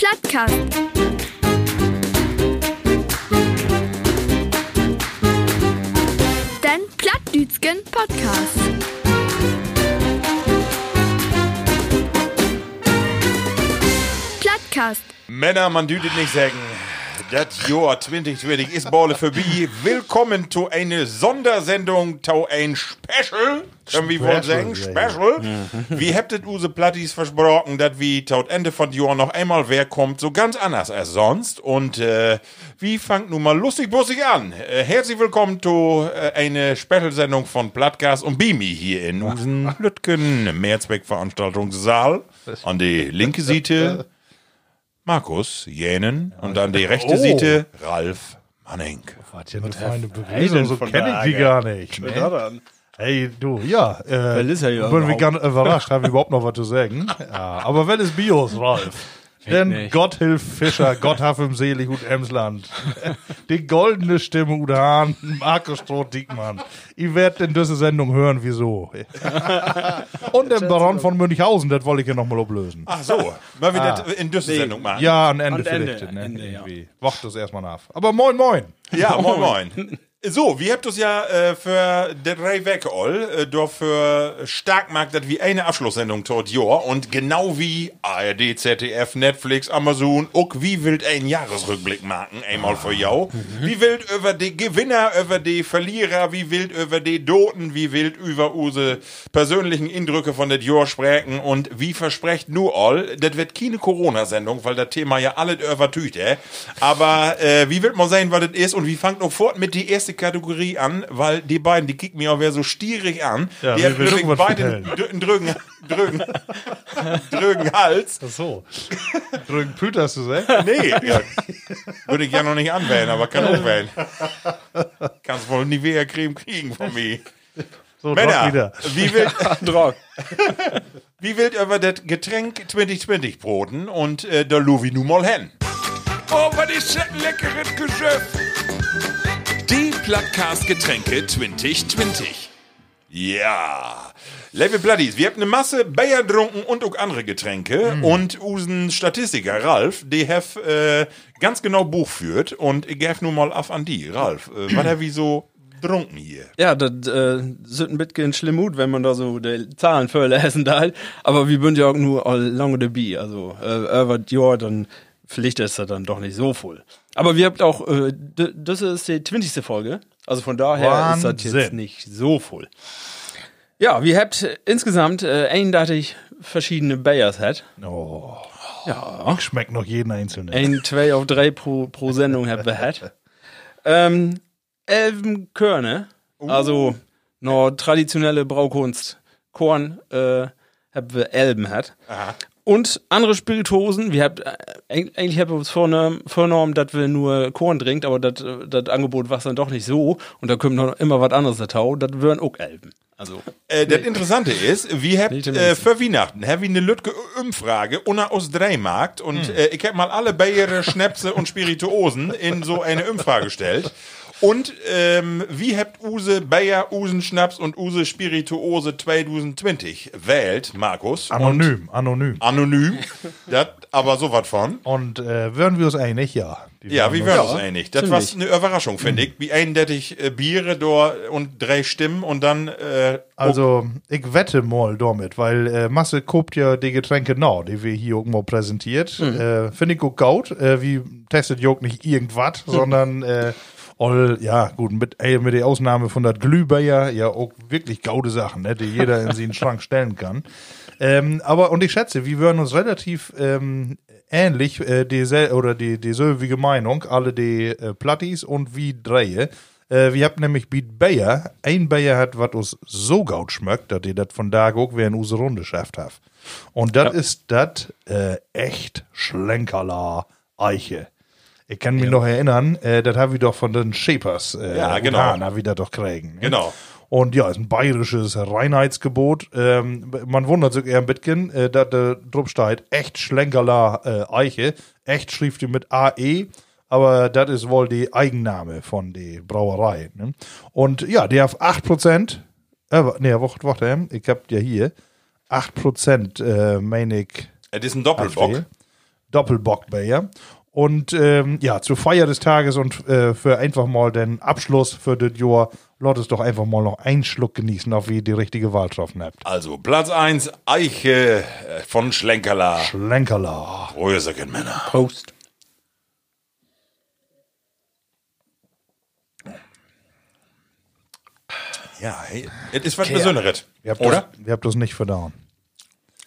Plattkast. Den Plattdütschen Podcast. Plattkast. Männer, man dütet nicht sagen. Das Jahr 2020 ist bald vorbei. Willkommen zu einer Sondersendung, zu ein Special. Können wir wohl sagen? Special. Wie habt ihr use Plattis versprochen, dass wie tot Ende von Jahr noch einmal wer kommt, so ganz anders als sonst. Und äh, wie fangt nun mal lustig bussig an? Äh, herzlich willkommen zu äh, eine Special-Sendung von Plattgas und Bimi hier in unseren Lütgen Mehrzweckveranstaltungssaal. An die linke Seite Markus Jänen und an die rechte Oh. Seite Ralf Manning. Was hier eine feine Begrüßung, so kenne ich die gar nicht. Ne? dann? Hey, du, ja. Äh, ja Bin wir überhaupt. ganz überrascht, haben wir überhaupt noch was zu sagen. Ja, aber wenn es Bios, Ralf. Denn. Gott hilf Fischer, Gott haf ihm selig und Emsland. Die goldene Stimme Udan, Markus Stroh-Diekmann. Ihr werdet in dieser Sendung hören, wieso. und den Baron von Münchhausen, das wollte ich ja noch mal ablösen. Ach so, wollen wir das in dieser Sendung machen? Ja, an Ende An Ende, vielleicht. Ne? Ende, ja. Irgendwie. Wacht das erstmal nach. Aber moin, moin. Ja, moin moin. So, wir habt uns ja äh, für der drei Wege all äh, dafür stark gemacht, dass wir eine Abschlusssendung tot Jahr und genau wie ARD, ZDF, Netflix, Amazon, auch wie wild ein Jahresrückblick machen, einmal für jou. Wie wild über die Gewinner, über die Verlierer, wie wild über die Doten, wie wild über unsere persönlichen Eindrücke von der Jahr sprechen und wie versprecht nur all, das wird keine Corona-Sendung, weil das Thema ja alles übertücht, äh. Aber äh, wie wird man sehen, was das ist und wie fangt noch fort mit die erste Kategorie an, weil die beiden, die kicken mir auch wer so stierig an. Ja, die wir haben nämlich beide einen drücken, drücken Hals. Ach so. Drücken Püters zu sagen? Nee, ja, würde ich ja noch nicht anwählen, aber kann auch wählen. Kannst wohl nie wieder Creme kriegen von mir. So, Männer, wieder. wie wild, wie wild über das Getränk 2020 broten und äh, der Louis nun mal hin. Oh, was ist das ein leckeres Geschäft? Die Plattcast Getränke 2020. Ja. Liebe Bloodies, wir haben eine Masse Bayer getrunken und auch andere Getränke. Und unseren Statistiker Ralf, der hat äh, ganz genau Buch führt. Und ich gebe nur mal auf an die. Ralf, äh, was hat wie so getrunken hier? Ja, das äh, sind ein bisschen schlimm Mut, wenn man da so die Zahlen vorlesen da. Aber wir sind ja auch nur all lange dabei. Also, äh, über das Jahr, dann vielleicht ist das dann doch nicht so voll. Aber wir habt auch, äh, das ist die 20. Folge. Also von daher ist das jetzt Wahnsinn. nicht so voll. Ja, wir habt insgesamt äh, 31 verschiedene Bayers hat. Oh, Ja. schmeckt noch jeden einzelnen. Ein, zwei auf drei pro, pro Sendung haben wir hat. Ähm, elfen Körne, also noch traditionelle Braukunst, Korn, äh, haben wir Elben hat. Und andere Spirituosen, wir habt, äh, eig- eigentlich haben wir uns vorgenommen, vorgenommen, dass wir nur Korn trinkt, aber das äh, das Angebot war dann doch nicht so. Und da kommt noch immer was anderes dazu, das wären auch Elben. Also, Äh, das Interessante ist, wir habt im äh, für Weihnachten haben wir eine Lütge Umfrage unter aus Dreimarkt und äh, ich habe mal alle Bayer, Schnäpse und Spirituosen in so eine Umfrage gestellt. Und ähm, wie habt Use Bayer, Usen Schnaps und Use Spirituose 2020 wählt, Markus? Anonym, anonym. Und anonym. das aber sowas von. Und äh, wären wir uns einig? Ja. Die Ja, wie uns- wären uns einig? Das war eine Überraschung, finde ich. Wie eindeutig äh, Biere da und drei Stimmen und dann äh, Also, ich wette mal damit, weil äh, Masse guckt ja die Getränke nach, die wir hier irgendwo präsentiert. Äh, Finde ich gut. Äh, wie testet Jörg nicht irgendwas, sondern äh, all, ja, gut, mit, ey, mit der Ausnahme von der Glühbeier, ja, auch wirklich gaude Sachen, ne, die jeder in seinen Schrank stellen kann. Ähm, aber, und ich schätze, wir würden uns relativ ähm, ähnlich, äh, die, oder die, dieselbe Meinung, alle die äh, Plattis und wie Dreie. Äh, wir haben nämlich mit Bayer, ein Bayer hat, was uns so gut schmeckt, dass ihr das von da auch wie in unsere Runde schafft habt. Und das ist das äh, echt Schlenkerla Eiche. Ich kann mich noch erinnern, äh, das haben wir doch von den Shapers. Äh, Ja, genau. haben wir das doch kriegen. ne? Genau. Und ja, ist ein bayerisches Reinheitsgebot. Ähm, man wundert sich eher ein bisschen, äh, dass der drauf steht, echt Schlenkerla äh, Eiche. Echt schrift die mit AE. Aber das ist wohl die Eigenname von der Brauerei. Ne? Und ja, die hat 8%. Äh, nee, warte, warte, ich hab ja hier 8%, äh, meine ich. es ist ein Doppelbock. Kaffee. Doppelbockbier. Und ähm, ja, zur Feier des Tages und äh, für einfach mal den Abschluss für das Jahr, lasst es doch einfach mal noch einen Schluck genießen, auf wie ihr die richtige Wahl getroffen habt. Also Platz 1, Eiche äh, von Schlenkerla. Schlenkerla. Röseken Männer. Post. Ja, hey, es ist was Besonderes. Ihr habt, Oder? Das, ihr habt das nicht verdauen.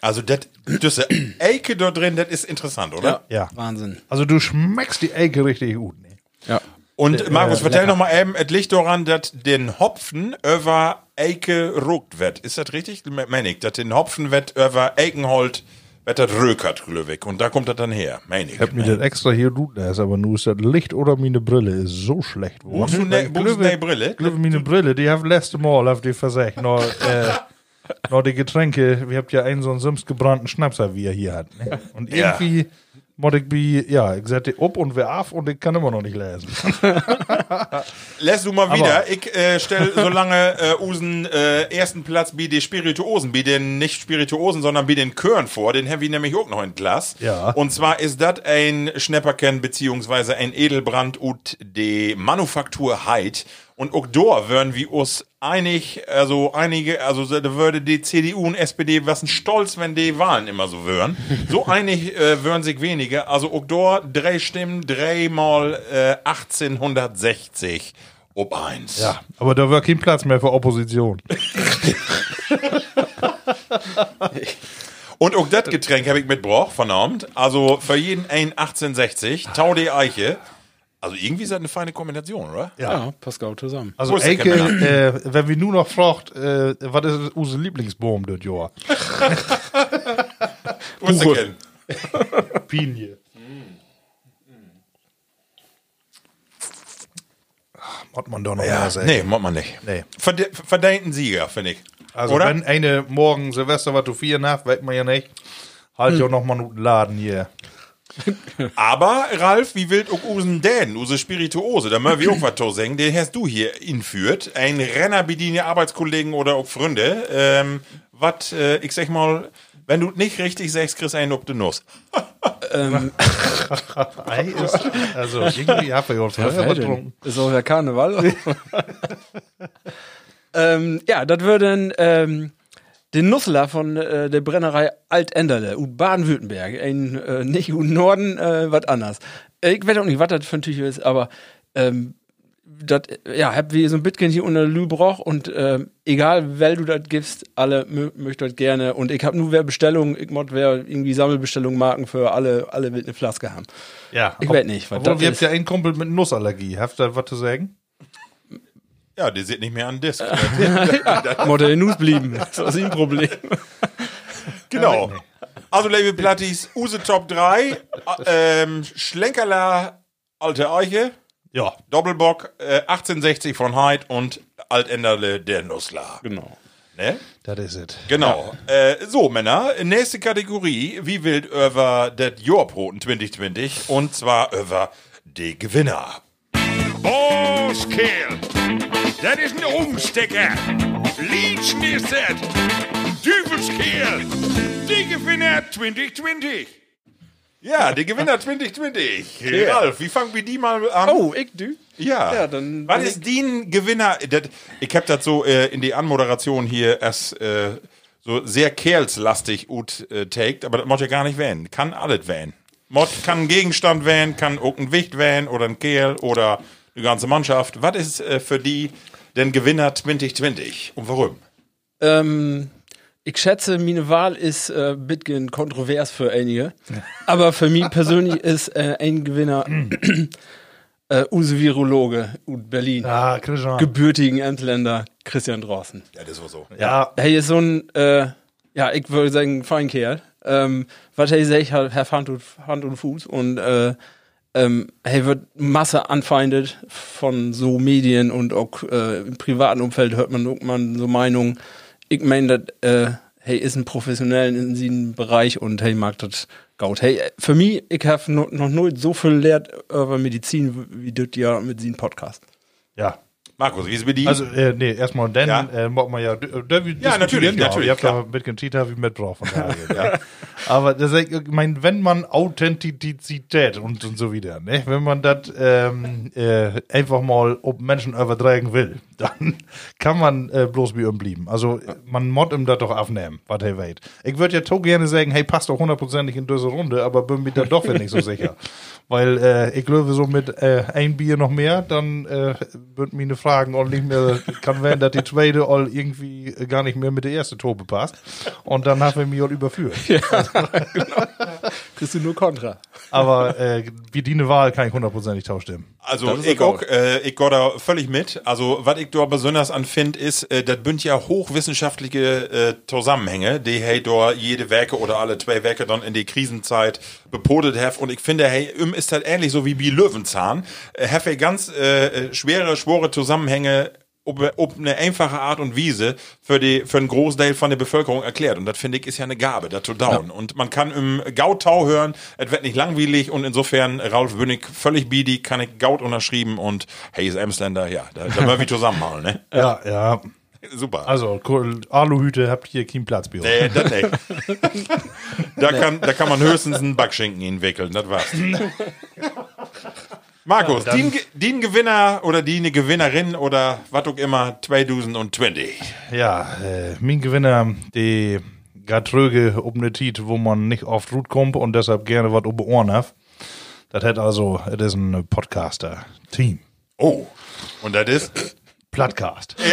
Also das, das Eike dort drin, das ist interessant, oder? Ja. Wahnsinn. Also du schmeckst die Ecke richtig gut. Ne? Ja. Und Markus, vertell noch mal eben, es liegt daran, dass den Hopfen über Eike ruckt wird. Ist das richtig? Meine ich, dass den Hopfen wird über Eikenhold wird das rökert, glücklich. Und da kommt das dann her, meine ich. Ich hab mir das extra hier gut lässt, aber nur ist das Licht oder meine Brille ist so schlecht geworden. ne, brauchst du ne Brille? Glöwe meine Brille, die hab letzte Mal auf die versagt. Noch, äh, die Getränke, wir habt ja einen so einen Sims gebrannten Schnapser, wie er hier hat. Ne? Und Ja. irgendwie mod ich bi, ja, ich sette ob und wer af und ich kann immer noch nicht lesen. Lässt du mal Aber- wieder. Ich äh, stell so lange äh, Usen äh, ersten Platz wie die Spirituosen, wie den nicht Spirituosen, sondern wie den Körn vor. Den haben wir nämlich auch noch in Glas. Ja. Und zwar ist das ein Schnepperken beziehungsweise ein Edelbrand ut de Manufaktur Heid. Und auch da würden wir uns einig, also einige, also da würde die CDU und SPD was ein Stolz, wenn die Wahlen immer so wären. So einig äh, würden sich wenige. Also auch da drei Stimmen, dreimal äh, 1860 ob eins. Ja, aber da war kein Platz mehr für Opposition. Und auch das Getränk habe ich mitgebracht, verdammt. Also für jeden ein 1860, Tau die Eiche. Also irgendwie ist das eine feine Kombination, oder? Ja, passt gut zusammen. Also Kämmerer? äh, wenn wir nur noch fragt, äh, was ist unser Lieblingsbaum der Buche. Ken? Pinie. Hat man doch noch Ja, mehr sagen. nee, macht man nicht. Nee. Verde verdienten Sieger, finde ich. Also Oder? wenn eine morgen Silvester was du vier nach, weiß man ja nicht. Halt ja noch mal einen Laden hier. Aber, Ralf, wie wild auch usen denn, use Spirituose, da möchten wir auch was zu sagen, den hast du hier inführt. Ein Renner bediene Arbeitskollegen oder auch Freunde. Ähm, was, äh, ich sag mal, wenn du nicht richtig sagst, kriegst du einen ob de Nuss. Ei ist, also irgendwie hab ich auch vorher getrunken. Ist auch der Karneval. ähm, ja, das würde ähm, den Nusseler von äh, der Brennerei Altenderle, Baden-Württemberg, ein äh, nicht u Norden, äh, was anders. Ich weiß auch nicht, was das für ein Tücher ist, aber ähm, das, ja, hab wie so ein Bitcoin hier unter Lübroch und ähm, egal, wer du das gibst, alle mö möchten das gerne und ich habe nur wer Bestellungen, ich mod wer irgendwie Sammelbestellungen marken für alle, alle will eine Flaske haben. Ja, Ich weiß nicht, was das wir habt ja einen Kumpel mit Nussallergie. Habt ihr was zu sagen? Ja, der sieht nicht mehr an Disk. Mod der News blieben. Das ist ein Problem. genau. Also, Label Plattis, Use Top 3, äh, ähm, Schlenkerler, Alte Eiche, Ja. Doppelbock, äh, 1860 von Heid und Altenderle der Nussler. Genau. Ne? Das ist es. Genau. Äh, so, Männer, nächste Kategorie. Wie wild über das Jahrproten 2020 und zwar über die Gewinner. Boskeel, dat is een omstekker. Liedschen is dat. Duvelskeel, die gewinner 2020. Ja, die Gewinner 2020. Ralf, wie fangen wir die mal an? Oh, ich du? Ja, Ja, dann Was ist die Gewinner? Dat, ich hab das so äh, in die Anmoderation hier erst äh, so sehr kerlslastig ut äh, taked, aber das muss ja gar nicht wählen. Kann alles wählen. Mod kann ein Gegenstand wählen, kann auch ein Wicht wählen oder ein Kerl oder die ganze Mannschaft. Was ist äh, für die denn Gewinner 2020 und warum? Ähm, ich schätze, meine Wahl ist äh, ein bisschen kontrovers für einige. Aber für mich persönlich ist äh, ein Gewinner äh, Use Virologe aus Berlin. Ah, Christian. Gebürtigen Entländer Christian Drossen. Ja, das war so. ja, Hey, ist so ein, äh, ja, ich würde sagen, Feinkerl. Ähm, was er sagt, hat hat Hand und, Hand und Fuß und äh, ähm, hey, wird Masse anfeindet von so Medien und auch äh, im privaten Umfeld hört man mal so Meinungen. Ich meine, das, äh, hey, ist ein Professionellen in diesem Bereich und hey, mag das gut. Hey, für mich, ich habe no, noch nie so viel lehrt über Medizin wie das ja mit diesem Podcast. ja. Markus, wie ist es bei dir? Also, äh, nee, erstmal dann, Ja. äh, mag man ja, äh, da wir Ja, natürlich, diskutieren, natürlich, Ich hab klar. da mit Gentita wie mitgebracht von daher, ja. Aber das, ich mein, wenn man Authentizität und, und so wieder, ne, wenn man das ähm, äh, einfach mal auf Menschen übertragen will, dann kann man äh, bloß bei ihm bleiben. Also, man muss ihm das doch aufnehmen, was er weiß. Ich würde ja so gerne sagen, hey, passt doch hundertprozentig in diese Runde, aber bin mir da doch nicht so sicher. Weil äh, ich glaube, so mit äh, ein Bier noch mehr, dann äh, würden meine Fragen auch nicht mehr, kann werden, dass die zweite all irgendwie gar nicht mehr mit der ersten Tobe passt. Und dann haben wir mich überführt. Kriegst du nur Kontra. Aber äh, wie die eine Wahl kann ich hundertprozentig tauschen. Also ich auch äh, ich gehe da völlig mit. Also was ich da besonders an finde, ist, äh, das bünd ja hochwissenschaftliche äh, Zusammenhänge, die hey da jede Werke oder alle zwei Werke dann in die Krisenzeit bepodet have. Und ich finde, hey, im ist halt ähnlich so wie bei Löwenzahn. Äh, have hey ganz äh, äh, schwere, schwore Zusammenhänge ob, ob eine einfache Art und Weise für die für einen Großteil von der Bevölkerung erklärt und das finde ich ist ja eine Gabe da zu down und man kann im Gautau hören es wird nicht langweilig und insofern Ralf Bünnig völlig biedi kann ich Gaut unterschrieben und hey ist Emsländer ja da, da wir zusammenhauen ne Ja, ja. super Also, Aluhüte habt hier keinen Platz bei uns. Nee, das nicht. da, kann, da kann man höchstens einen Backschinken hinwickeln, das war's. Markus, die, die Gewinner oder die eine Gewinnerin oder was auch immer 2020. Ja, äh, mein Gewinner, die gaat tröge um eine Tiet, wo man nicht oft gut kommt und deshalb gerne was um Ohren hat. Das hat also, es ist ein Podcaster-Team. Oh, und das ist Plattcast.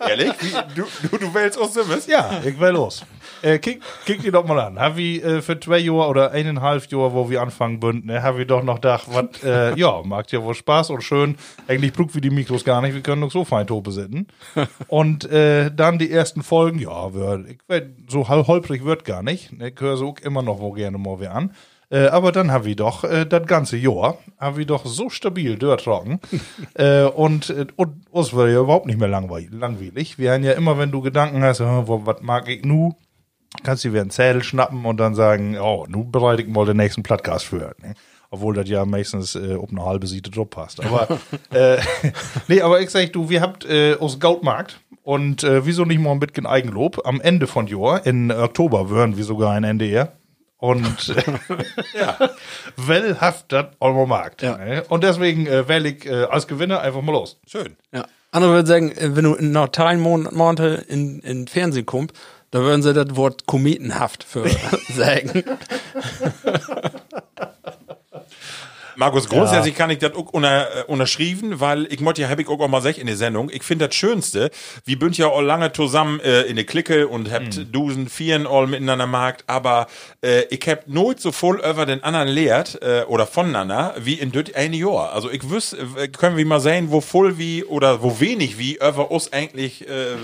ehrlich? Wie, du, du, du wählst aus Simmes? Ja, ich will los. Äh, kick, kick die doch mal an. Haben wir äh, für zwei Jahre oder eineinhalb Jahre, wo wir anfangen bünden, ne, haben wir doch noch gedacht, was, äh, ja, macht ja wohl Spaß und schön. Eigentlich brauchen wir die Mikros gar nicht, wir können doch so fein Tope sitzen. und äh, dann die ersten Folgen, ja, wir, ich so hol- holprig wird gar nicht. Ne, ich höre so immer noch wo gerne mal wer an. Äh, aber dann haben wir doch äh, das ganze Jahr, haben wir doch so stabil durchtrocken. äh, und, äh, und uns wird ja überhaupt nicht mehr langweilig. Wir haben ja immer, wenn du Gedanken hast, was mag ich nu, kannst du dir einen Zettel schnappen und dann sagen, oh, nun bereite ich mal den nächsten Podcast für. Ne? Obwohl das ja meistens äh, ob eine halbe Siete drauf passt. Aber äh, nee, aber ich sag du, wir habt äh, aus Gautmarkt und äh, wieso nicht mal ein bisschen Eigenlob? Am Ende von Jahr, in Oktober, würden wir sogar ein NDR. Und äh, ja, wellhaft das Euro Markt. Ja. Ne? Und deswegen äh, wähle ich äh, als Gewinner einfach mal los. Schön. Ja. Andere würden sagen, äh, wenn du in noch drei Mon- Monate in, in Fernsehen kommst, da würden sie das Wort kometenhaft für sagen. Markus, grundsätzlich kann ich das auch unter, äh, unterschrieben, weil ich möchte ja, hab ich auch mal sech in der Sendung. Ich finde das Schönste, wir bünd ja all lange zusammen äh, in der Clique und habt Dusen, Vieren all miteinander markt, aber äh, ich hab nooit so voll über den anderen lehrt äh, oder voneinander wie in das eine Jahr. Also ich wüs, äh, können wir mal sehen, wo voll wie oder wo wenig wie über uns eigentlich äh,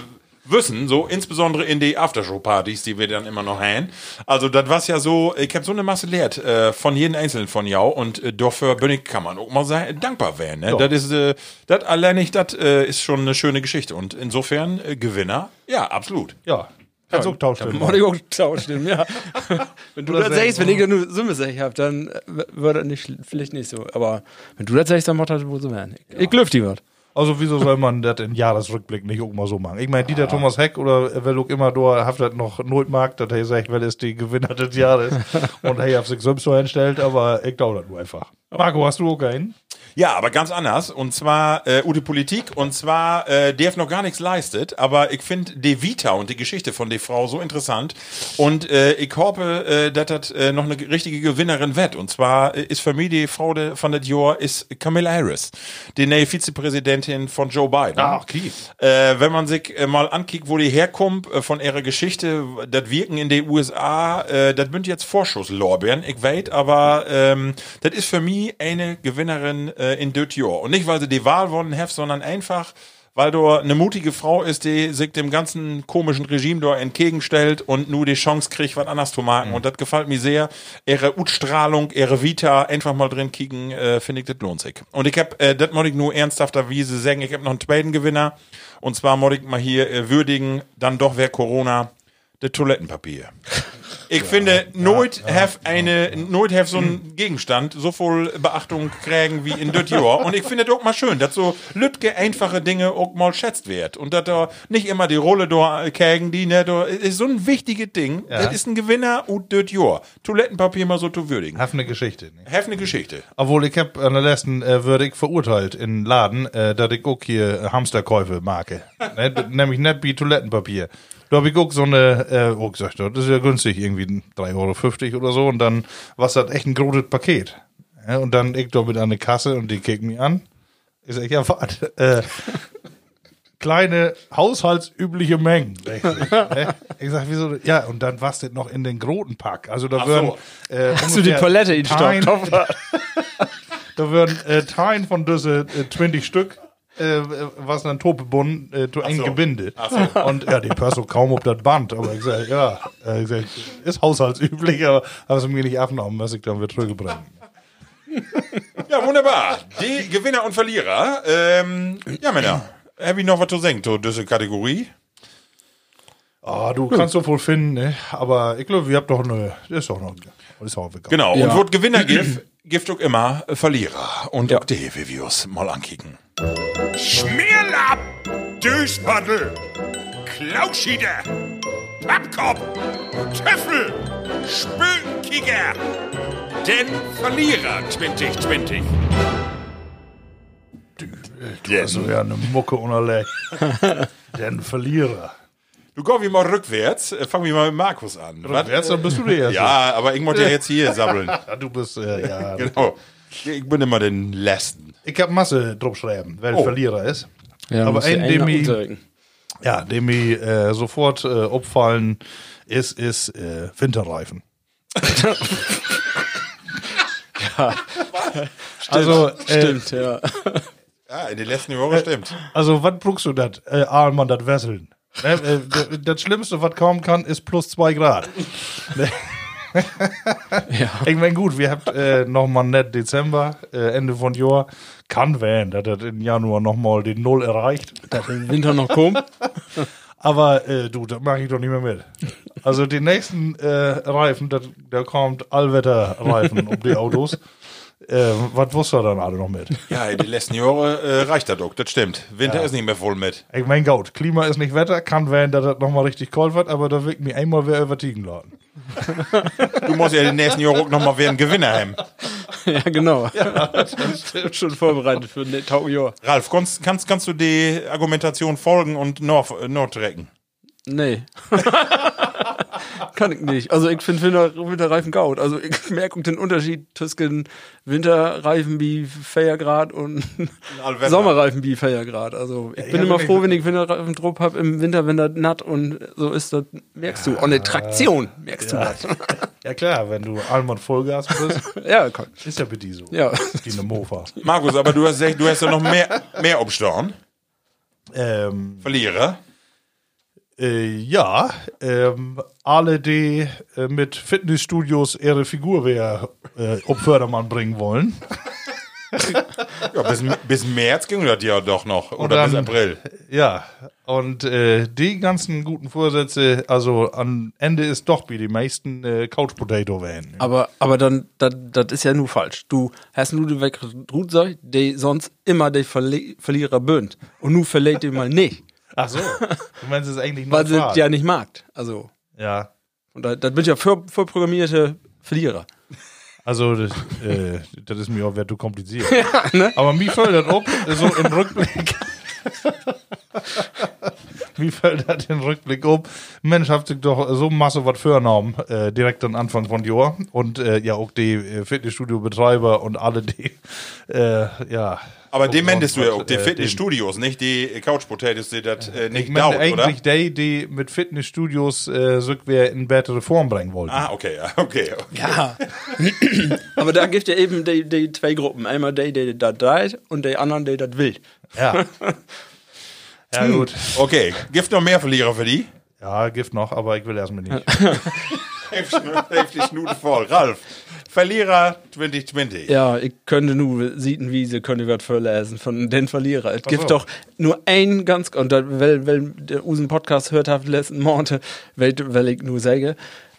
wissen, so insbesondere in die Aftershow-Partys, die wir dann immer noch haben. Also das war's ja so, ich habe so eine Masse lehrt äh, von jedem Einzelnen von jou und äh, dafür bin ich, kann man auch mal sein, dankbar werden. Ne? Das ist, äh, das allein nicht, das äh, ist schon eine schöne Geschichte und insofern äh, Gewinner, ja, absolut. Ja, kannst auch tauschen. Muss ich auch tauschen, ja. wenn du das sagst, wenn ich da nur Summe sag, hab, dann würde das nicht, vielleicht nicht so. Aber wenn du das sagst, dann macht das wohl so werden. Ich, ich glüff die wird. Also wieso soll man das im Jahresrückblick nicht auch mal so machen? Ich meine, Dieter Thomas Heck oder wer auch immer da haft das noch Notmarkt, dass er sagt, wer ist die Gewinner des Jahres und er hat sich selbst so einstellt, aber ich glaube das nur einfach. Marco, hast du auch einen? Ja, aber ganz anders. Und zwar äh, Ute Politik. Und zwar, äh, die hat noch gar nichts leistet. Aber ich finde die Vita und die Geschichte von der Frau so interessant. Und äh, ich hoffe, äh, dass das äh, noch eine richtige Gewinnerin wird. Und zwar äh, ist für mich die Frau de, von der Jahr ist Camilla Harris, die neue Vizepräsidentin von Joe Biden. okay. Äh, wenn man sich äh, mal ankickt, wo die herkommt, äh, von ihrer Geschichte, das Wirken in den USA, äh, das sind jetzt Vorschusslorbeeren, ich weiß, aber ähm, das ist für mich eine Gewinnerin äh, in Jahr. Und nicht, weil sie die Wahl gewonnen hat, sondern einfach, weil du eine mutige Frau ist, die sich dem ganzen komischen Regime da entgegenstellt und nur die Chance kriegt, was anders zu machen. Und das gefällt mir sehr. Ihre Utstrahlung, ihre Vita, einfach mal drin kicken, äh, finde ich, das lohnt sich. Und ich hab, äh, das muss ich nur ernsthafterweise sagen, ich hab noch einen zweiten Gewinner. Und zwar muss ich mal hier äh, würdigen, dann doch wer Corona, das Toilettenpapier. Ich finde, nooit have eine, nooit have so ein Gegenstand so viel Beachtung kriegen wie in das Jahr. Und ich finde es auch mal schön, dass so lütge einfache Dinge auch mal schätzt wird. Und dass da nicht immer die Rolle da kriegen, die, ne, da ist so ein wichtiges Ding. Das ist ein Gewinner und das Jahr. Toilettenpapier mal so zu würdigen. Haf eine Geschichte. Ne? Have eine Geschichte. Obwohl ich hab an der letzten äh, würde ich verurteilt in Laden, äh, dass ich auch hier Hamsterkäufe marke. ne? Nämlich nicht wie Toilettenpapier. Da habe ich auch so eine, äh, oh gesagt, das ist ja günstig, irgendwie 3,50 Euro oder so. Und dann war das echt ein großes Paket. Ja, und dann ich da mit an der Kasse und die kicken mich an. Ich sag, ja, warte, äh, kleine haushaltsübliche Mengen. Ich, ne? ich sag, wieso? Ja, und dann war's das noch in den großen Pack. Also da würden äh, Hast du die Toilette in Stock? da würden äh, Teilen von diese äh, 20 Stück, äh, was dann Topebunden, äh, zu eng so. gebindet. Und ja, die Perso kaum ob das Band, aber ich sag, ja, äh, ich sag, ist haushaltsüblich, aber haben sie mir nicht abgenommen, was ich dann wieder zurückbringen. Ja, wunderbar. Die Gewinner und Verlierer. Ähm, ja, Männer. Habe ich noch was zu sagen zu dieser Kategorie? Ah, du kannst doch wohl finden, ne? aber ich glaube, wir habt doch eine, das ist doch noch, das ist auch egal. Genau. Ja. Und wo es Gewinner gibt, gibt auch immer Verlierer. Und auch die, uns mal ankicken. Schmierlapp, Döspaddel, Klauschieder, Pappkopf, Töffel, Spülkicker, den Verlierer 2020. Also ja, eine Mucke unerlegt. Den Verlierer. Du gehst wie mal rückwärts. Äh, Fangen wir mal mit Markus an. Jetzt dann bist du der Erste. Ja, aber ich muss ja jetzt hier sabbeln. Ja, du bist, äh, ja. Genau. Ich bin immer den Letzten. Ich hab Masse drauf schreiben, wer Oh. Verlierer ist. Ja, aber ein, einen dem ich, ja, dem mir äh, sofort äh, auffallen ist, ist äh, Winterreifen. Also, äh, Stimmt, ja. Ja, in den letzten Jahren stimmt. also was brauchst du das? Äh, Ahlmann, das Wesseln. Ne, äh, das Schlimmste, was kommen kann, ist plus zwei Grad. Ja. Ich meine, gut, wir habt äh, nochmal nett Dezember, äh, Ende von Jahr. Kann werden, dass das im Januar nochmal den Null erreicht. Dass im Winter noch kommt. Aber äh, du, das mache ich doch nicht mehr mit. Also die nächsten äh, Reifen, da, da kommt Allwetterreifen um die Autos. Äh, was wusste er dann alle noch mit? Ja, in den letzten Jahren äh, reicht das doch. Das stimmt. Winter ist nicht mehr voll mit. Ich mein Gott, Klima ist nicht Wetter, kann werden, dass das nochmal richtig kalt wird, aber da wird mir einmal wer übertiegen laden. Du musst ja den nächsten Jahren auch noch mal wer einen Gewinner haben. ja, genau. das ist schon vorbereitet für ein Taujahr. Ralf, kannst, kannst, kannst du die Argumentation folgen und noch, noch trecken? Nee. Kann ich nicht. Also ich finde Winter, Winterreifen gaut. Also ich merke den Unterschied zwischen Winterreifen wie Feiergrad und. Sommerreifen wie Feiergrad. Also ich bin ja, immer froh, wenn ich Winterreifen drauf habe im Winter, wenn das natt und so ist, das merkst du. Und eine Traktion merkst du das. Ja klar, wenn du Allmann Vollgas bist, Ja, komm. ist ja bitte so. Ja. Wie eine Mofa. Markus, aber du hast, du hast ja noch mehr, mehr Obstorn. Ähm, Verlierer. Äh, ja, ähm, alle, die äh, mit Fitnessstudios ihre Figur wer äh, auf Fördermann bringen wollen. Ja, bis, bis März ging das ja doch noch. Oder bis dann- April. Ja, und äh, die ganzen guten Vorsätze, also am Ende ist doch wie die meisten äh, Couch Potato werden. Aber, aber dann, das ist ja nur falsch. Du hast nur die Wegrutsach, die sonst immer der Verli Verlierer bünd. Und nu verliert die mal nicht. Ach so, du meinst es ist eigentlich Weil sie ja nicht mag. Also, Ja, und da, das bin ja für, für programmierte Verlierer. also das, äh, das ist mir auch wert zu kompliziert. Aber mir fällt das ob, so im Rückblick. Wie fällt das im Rückblick um? Mensch, habt sich doch so Masse was vorgenommen, äh, direkt am Anfang von Jahr. Und äh, ja, auch die äh, Fitnessstudio-Betreiber und alle, die, äh, ja. Aber dem meintest du ja auch, äh, die dem- Fitnessstudios, nicht die Couch Potatoes, die das äh, Ich nicht meine dauert, oder? eigentlich die, die mit Fitnessstudios äh, so wer in bessere Form bringen wollten. Ah, okay, ja, okay. okay. Ja. aber da gibt ja eben die, die zwei Gruppen. Einmal die, die das dreht und die anderen, die das will. Ja. ja, gut. Okay, gibt noch mehr Verlierer für die? Ja, Gift noch, aber ich will erstmal nicht. Heftig Schnute voll. Ralf, Verlierer 2020. Ja, ich könnte nur sieten, wie sie könnte was vorlesen von den Verlierer. Es gibt so. doch nur ein ganz, und da, weil, weil der unseren Podcast hört hat letzten Monate, weil, weil ich nur sage,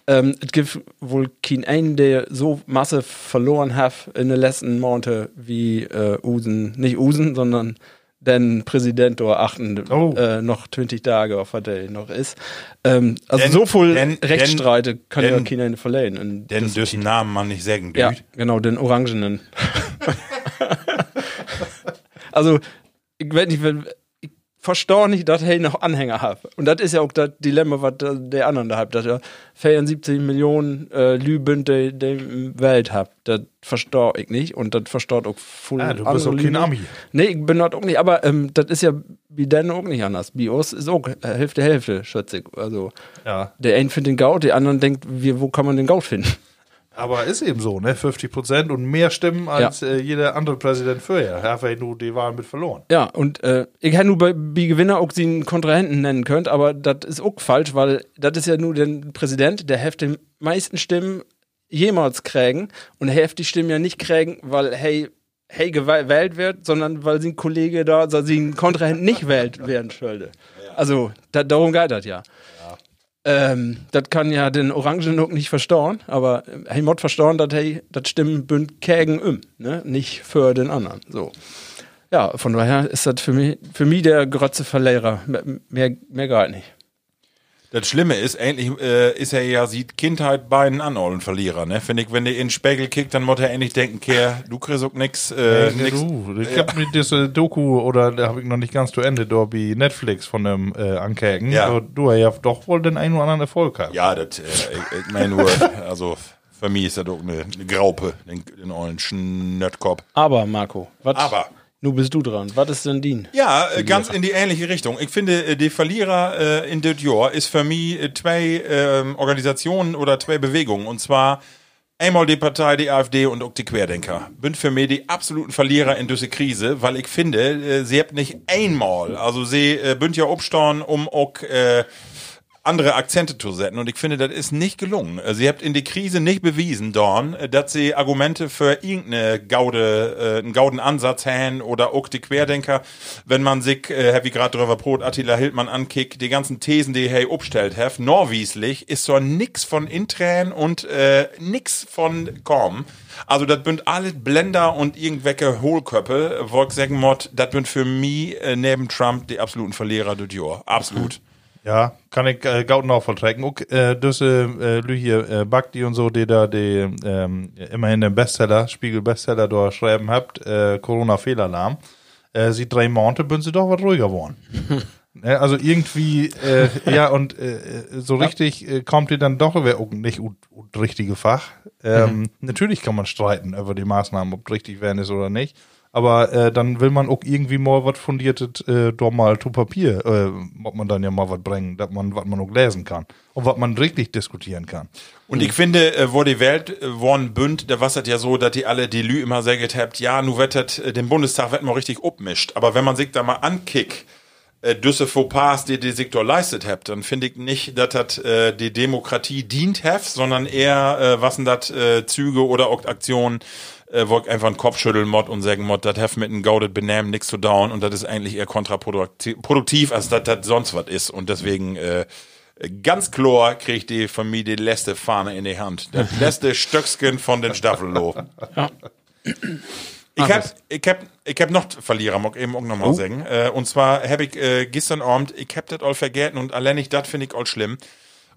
Ähm, es gibt wohl keinen einen, der so Masse verloren hat in den letzten Monaten wie äh, Usen, nicht Usen, sondern den Präsident oder achten Oh. äh, noch 20 Tage auf was der noch ist. Ähm, also Denn- so viel denn- Rechtsstreite kann ja denn- keiner verleihen. Denn dessen Namen man nicht sagen ja, düht. genau, den Orangenen. also, ich weiß nicht, wenn, ich verstehe nicht, dass er noch Anhänger hat. Und das ist ja auch das Dilemma, was der anderen da hat, dass er 74 Millionen äh, Lübünde der Welt hat. Das verstehe ich nicht. Und das versteht auch voll Ah, du bist auch kein. Ami. Nee, ich bin das auch nicht. Aber ähm, das ist ja wie denn auch nicht anders. Bei uns ist auch äh, Hälfte, Hälfte, schätze ich. Also, Ja. der eine findet den Gaut, der andere denkt, wie, wo kann man den Gaut finden? Aber ist eben so, ne? 50 Prozent und mehr Stimmen als äh, jeder andere Präsident vorher. Hat er nur die Wahl mit verloren. Ja, und äh, ich hätte nur bei, bei Gewinner auch einen Kontrahenten nennen könnt, aber das ist auch falsch, weil das ist ja nur der Präsident, der heft die meisten Stimmen jemals kriegen und er heft die Stimmen ja nicht kriegen, weil hey, hey gewählt wird, sondern weil sie ein Kollege da, also sie ein Kontrahent nicht wählt werden sollte. Also, da, darum geht das ja. Ähm, das kann ja den Orangen auch nicht verstauen, aber äh, hey, Mod verstauen, dass hey, das Stimmen bünd gegen um, ne? Nicht für den anderen. So. Ja, von daher ist das für mich, für mich der grötzte Verlierer. Mehr, mehr gar nicht. Das Schlimme ist, eigentlich äh, ist er ja, sieht Kindheit beiden an, allen Verlierer, ne? Finde ich, wenn der in den Spiegel kickt, dann muss er endlich denken, Kehr, du kriegst auch nix, äh, Äh, nix. du, ich hab mir diese Doku, oder da habe ich noch nicht ganz zu Ende, da bei Netflix von dem äh, ankägen. Ja. Du hast ja doch wohl den einen oder anderen Erfolg gehabt. Ja, das, äh, ich, ich meine nur, also für mich ist das auch eine, eine Graupe, den, den ollen Schnöttkopf. Aber, Marco, was? Aber. Nu bist du dran. Was ist denn din? Ja, äh, ganz in die ähnliche Richtung. Ich finde, äh, die Verlierer äh, in das Jahr ist für mich äh, zwei ähm, Organisationen oder zwei Bewegungen. Und zwar einmal die Partei, die AfD und auch die Querdenker. Bin für mich die absoluten Verlierer in diese Krise, weil ich finde, äh, sie habt nicht einmal, also sie äh, bünd ja obstauen, um auch äh, andere Akzente zu setzen. Und ich finde, das ist nicht gelungen. Äh, Sie habt in die Krise nicht bewiesen, Dorn, äh, dass sie Argumente für irgendeine Gaude, äh, einen gauden Ansatz haben oder auch die Querdenker, wenn man sich, äh, ich gerade drüber Brot, Attila Hildmann ankickt, die ganzen Thesen, die hey obstellt have, norwieslich, ist so nix von Intränen und äh, nix von Korm. Also das bünd alle Blender und irgendwelche Hohlköppe, wo ich mod, das bünd für mich äh, neben Trump die absoluten Verlierer des Jahr. Absolut. Ja, kann ich äh, Gauten auch vertreten. Auch äh, diese äh, Lü hier, äh, Bakti und so, die da die ähm, immerhin den Bestseller, Spiegel-Bestseller da schreiben habt, äh, Corona-Fehlalarm, äh, sie drei Monate bin sie doch was ruhiger geworden. Ne, also irgendwie, äh, ja, und äh, so richtig äh, kommt ihr dann doch nicht ut, ut richtige Fach. Ähm, Natürlich kann man streiten über die Maßnahmen, ob richtig werden ist oder nicht. Aber äh, dann will man auch irgendwie mal was fundiertes äh, doch mal zu Papier, äh, ob man dann ja mal was bringen, dass man, was man auch lesen kann. Und was man richtig diskutieren kann. Und ich finde, äh, wo die Welt äh, worden bünd, da war es ja so, dass die alle die Lü immer sehr habt, ja, nu wettet, äh, den Bundestag wird mal richtig obmischt. Aber wenn man sich da mal ankickt, äh, düsse Fauxpas, die die Sektor leistet habt, dann finde ich nicht, dass das äh, die Demokratie dient heft, sondern eher, äh, was sind das äh, Züge oder Aktionen, äh, wo ich einfach einen Kopf schütteln mod und sagen mod, das heft mit einem gaudet Benehmen nichts zu dauern und das ist eigentlich eher kontraproduktiv, produktiv, als dass das sonst was ist. Und deswegen, äh, Ganz klar kriegt die Familie die letzte Fahne in die Hand. Das letzte Stöckskin von den Staffelloh. Ich hab, ich hab, ich hab noch Verlierer, mag eben auch nochmal sagen. Äh, und zwar hab ich äh, gestern Abend, ich hab das all vergessen und allein nicht das finde ich all schlimm.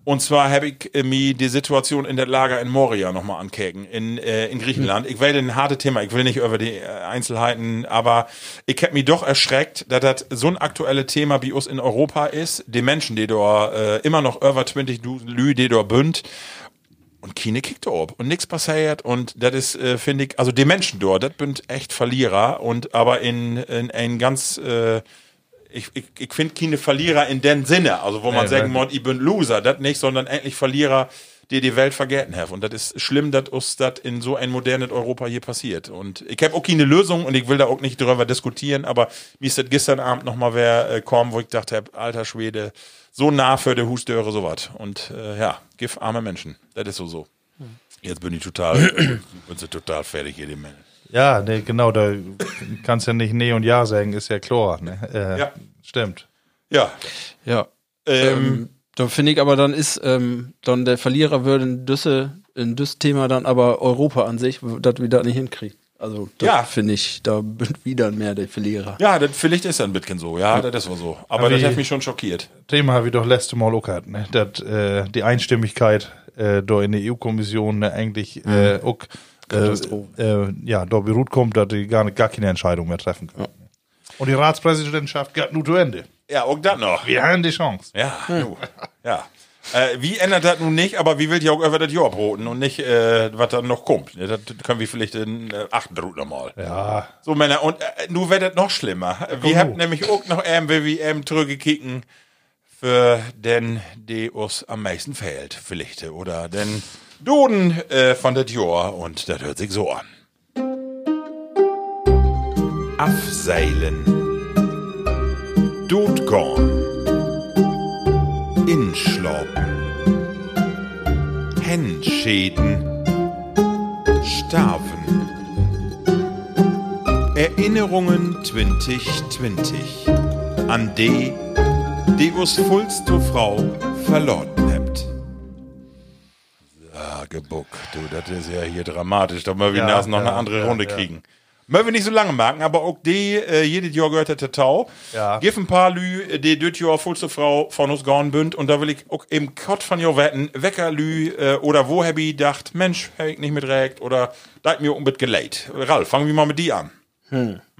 Und zwar habe ich äh, mir die Situation in der Lager in Moria nochmal ankeken, in, äh, in Griechenland. Ich werde ein hartes Thema, ich will nicht über die äh, Einzelheiten, aber ich habe mich doch erschreckt, dass das so ein aktuelles Thema wie uns in Europa ist. Die Menschen, die dort äh, immer noch über 20 Lü, die dort bünd, und keine kickt ob und nichts passiert und das ist äh, finde ich also die Menschen dort das sind echt Verlierer und aber in in ein ganz äh, ich, ich, ich finde keine Verlierer in den Sinne also wo man Nee, sagen muss ich bin Loser das nicht sondern endlich Verlierer die die Welt vergessen haben. Und das ist schlimm dass uns das in so ein modernes Europa hier passiert. Und ich habe auch keine Lösung und ich will da auch nicht drüber diskutieren aber wie ist das gestern Abend noch mal wer äh, kommen wo ich dachte alter Schwede so nah für der Hustöre sowas. Und äh, ja gif arme Menschen. Das ist so so. Jetzt bin ich total, bin total fertig hier, die Männer. Ja, ne, genau, da kannst ja nicht Nee und Ja sagen, ist ja klar. Ne? Äh, Ja. Stimmt. Ja, Ja. ähm, Da finde ich aber dann ist ähm, dann der Verlierer würde in Düsse in das Thema dann aber Europa an sich, dass wir das nicht hinkriegen. Also das Ja. finde ich, da bin wieder mehr der Verlierer. Ja, das vielleicht ist ja ein bisschen so. Ja, das war so. Aber das wie- hat mich schon schockiert. Thema habe ich doch letzte Mal auch gehabt, ne? dass äh, die Einstimmigkeit äh, da in der EU-Kommission ne, eigentlich äh, auch äh, äh, ja, da beruht kommt, dass die gar, nicht, gar keine Entscheidung mehr treffen können. Und die Ratspräsidentschaft geht nur zu Ende. Ja, auch das noch. Wir haben die Chance. Ja, nu. ja. Äh, wie ändert das nun nicht, aber wie will die auch über das Jahr broten und nicht, äh, was dann noch kommt. Ja, Das können wir vielleicht in äh, achten Drut nochmal. Ja, So, Männer, und äh, nun wird das noch schlimmer. Wir haben nämlich auch noch MWWM zurückgekicken für den, der uns am meisten fehlt, vielleicht. Oder den Duden äh, von das Jahr und das hört sich so an. Afseilen. Dotgorn. Inschlaupen. Hennschäden. Starven. Erinnerungen 2020 an die, die us vollste Frau verloren habt. Ja, gebuck, du, das ist ja hier dramatisch. Da müssen wir Ja, noch eine ja, andere ja, Runde kriegen. Mögen wir nicht so lange merken, aber auch die, äh, jedes Jahr gehört der Tau. Ja. Gif ein paar Lü, die düt Jahr vollste Frau von uns gorn bünd und da will ich auch im Kott von jo wetten, Wecker Lü, äh, oder wo hab ich gedacht, Mensch, hab ich nicht miträgt oder da hat mir unbedingt geleit. Ralf, fangen wir mal mit die an.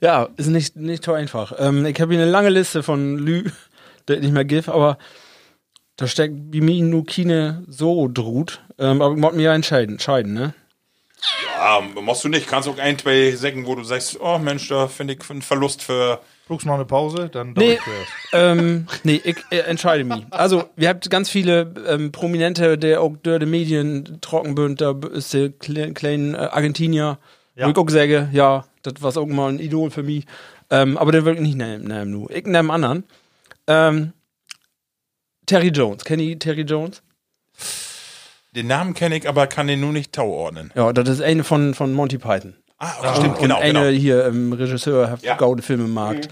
Ja, ist nicht, nicht so einfach. Ähm, ich habe hier eine lange Liste von Lü, der nicht mehr gibt, aber da steckt wie mir nur keine so droht. Ähm, aber ich muss mir ja entscheiden, entscheiden, ne? Ja, musst du nicht. Kannst auch ein, zwei Säcken, wo du sagst, oh Mensch, da finde ich einen Verlust für. brauchst du noch eine Pause? Dann Nee, ähm, nee, ich äh, entscheide mich. Also, wir habt ganz viele ähm, Prominente, der auch durch die Medien trocken bünd, da ist der kle kleine äh, Argentinier, Ja. wo ich auch sage, ja, das war auch mal ein Idol für mich. Ähm, aber den will ich nicht nehmen, nehmen nur. Ich nehme einen anderen. Ähm, Terry Jones. Kennt ihr Terry Jones? Den Namen kenne ich, aber kann den nur nicht Tau ordnen. Ja, das ist eine von, von Monty Python. Ah, okay, stimmt, genau, und eine genau. hier ähm, Regisseur, Ja. gaude Filme markt.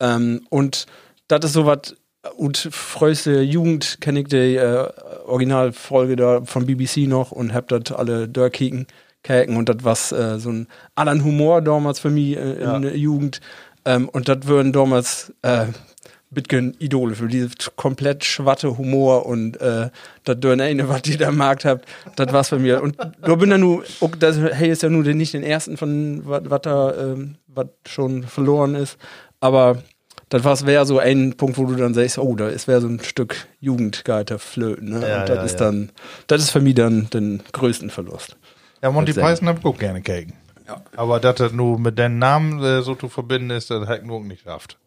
Ähm, und das ist so was, und freuste Jugend kenne ich die äh, Originalfolge da von BBC noch und hab das alle durchkicken, käken und das was äh, so ein anderen Humor damals für mich äh, in der Jugend. Ähm, und das würden damals äh, Bitcoin Idole für diese komplett schwatte Humor und äh, das dürren eine, was die da am Markt habt, das war's bei mir. Und da bin ja nur, das, hey, ist ja nur nicht den ersten von was da, ähm, schon verloren ist, aber das war's wäre so ein Punkt, wo du dann sagst, oh, da ist wäre so ein Stück Jugendgeiter flöten, ne? Ja, und das ja, ist ja. dann, das ist für mich dann den größten Verlust. Ja, Monty. Python hab ich auch gerne gegen. Aber dass das nur mit den Namen äh, so zu verbinden ist, das hat ich nur nicht geschafft.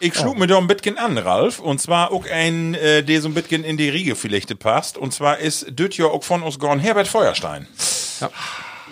Ich schlug mir da ein bisschen an, Ralf. Und zwar auch ein, äh, der so ein bisschen in die Riege vielleicht passt. Und zwar ist düt ja auch von uns gorn Herbert Feuerstein. Ja.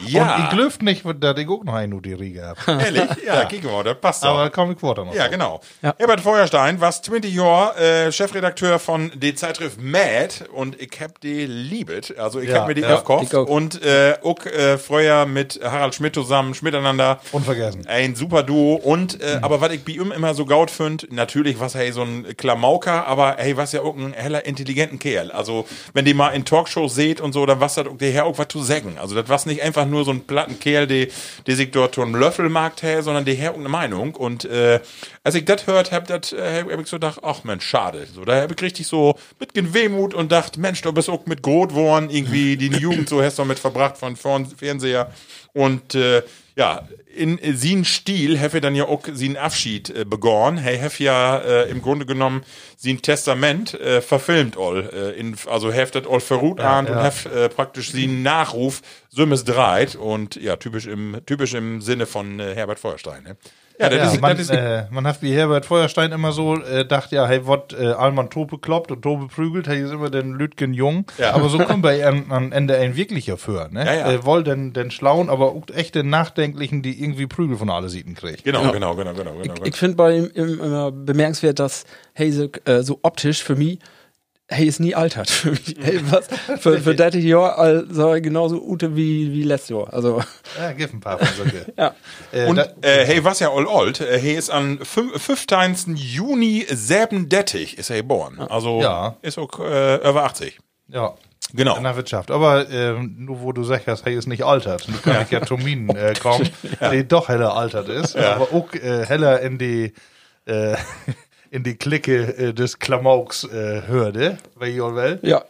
Ja. Und ich löft nicht, dass ich auch noch die Riege habe. Ehrlich? Ja, mal, das passt doch. Aber komm ich weiter noch. Ja, genau. Ja. Herbert Feuerstein war 20 Jahre äh, Chefredakteur von der Zeitschrift Mad und ich hab die liebet. Also ich Ja, hab mir die ja, auch. und äh, auch äh, vorher mit Harald Schmidt zusammen, miteinander. Unvergessen. Ein super Duo und äh, aber was ich bei ihm immer so gaut find, natürlich was hey so ein Klamauker, aber hey was ja auch ein heller intelligenten Kerl. Also wenn die mal in Talkshows seht und so, dann was hat der Herr auch was zu sagen. Also das was nicht einfach nur so ein platten Kerl, der der sich dort einen Löffelmarkt her, sondern der auch eine Meinung und äh, als ich das hört, hab das äh, hab ich so gedacht, ach Mensch, schade. So da hab ich richtig so mit Wehmut und dacht, Mensch, du bist auch mit Grot worden, irgendwie die Jugend so hast du mit verbracht von Fern- Fernseher und äh, ja, in äh, sin Stil habe dann ja auch sin Abschied äh, begonnen. Hey, hef ja äh, im Grunde genommen sin Testament äh, verfilmt all. Äh, in, also heftet all verruht ahnt und ja. hef äh, praktisch sin Nachruf Sümmes dreit und ja, typisch im, typisch im Sinne von äh, Herbert Feuerstein. Ne? Ja, das Ja, ist, man, das ist äh, man hat wie Herbert Feuerstein immer so äh, dacht, ja, hey, wat äh, Alman Tope kloppt und Tope prügelt, hey, ist immer den Lütgen jung. Ja. Aber so kommen wir am, am Ende ein wirklicher für, ne? Ja, ja. Äh, woll den, den Schlauen, aber auch echt den Nachdenklichen, die irgendwie Prügel von alle Sieten kriegt. genau, genau, genau, genau, genau. Ich finde bei ihm im- immer bemerkenswert, dass Haze äh, so optisch für mich hey, ist nie altert für mich. Hey, was? Für, für das Jahr also genauso Ute wie, wie letztes Jahr. Also, Ja, gib ein paar von solche. ja. Äh, Und da, äh, hey, was ja all old, äh, hey ist am fün- 15. Juni 37 ist er geboren. Also Ja. ist auch äh, über 80. ja. Genau. In der Wirtschaft. Aber ähm, nur wo du sagst, hey, ist nicht altert. Du kann ich ja Termin äh, kommen, die doch heller altert ist. Aber auch äh, heller in die äh, in die Clique äh, des Klamauks äh, hörte, wer ihr will. Ja.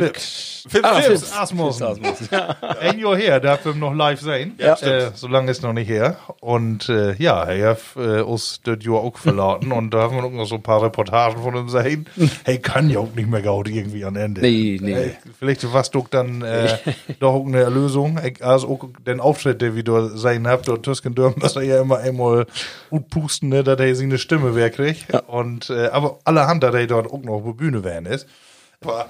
Fips. Fips, Ah. Fips. Asmussen. Asmussen. Ja. Ein Jahr her, darf wir noch live sehen. Ja. äh, so lange ist noch nicht her. Und äh, ja, er hat äh, uns das Jahr auch verlauten. und da haben wir auch noch so ein paar Reportagen von ihm sehen. hey, kann ja auch nicht mehr gaut irgendwie am Ende. Nee, nee. Hey, vielleicht was doch dann äh, doch auch eine Erlösung. Also auch den Auftritt, der wie du sein habt, dort Tüsken dürfen, dass er ja immer einmal gut pusten, ne, dass er seine Stimme wegkriegt. Und äh, aber allerhand, dass er dort auch noch auf der Bühne werden ist. Aber,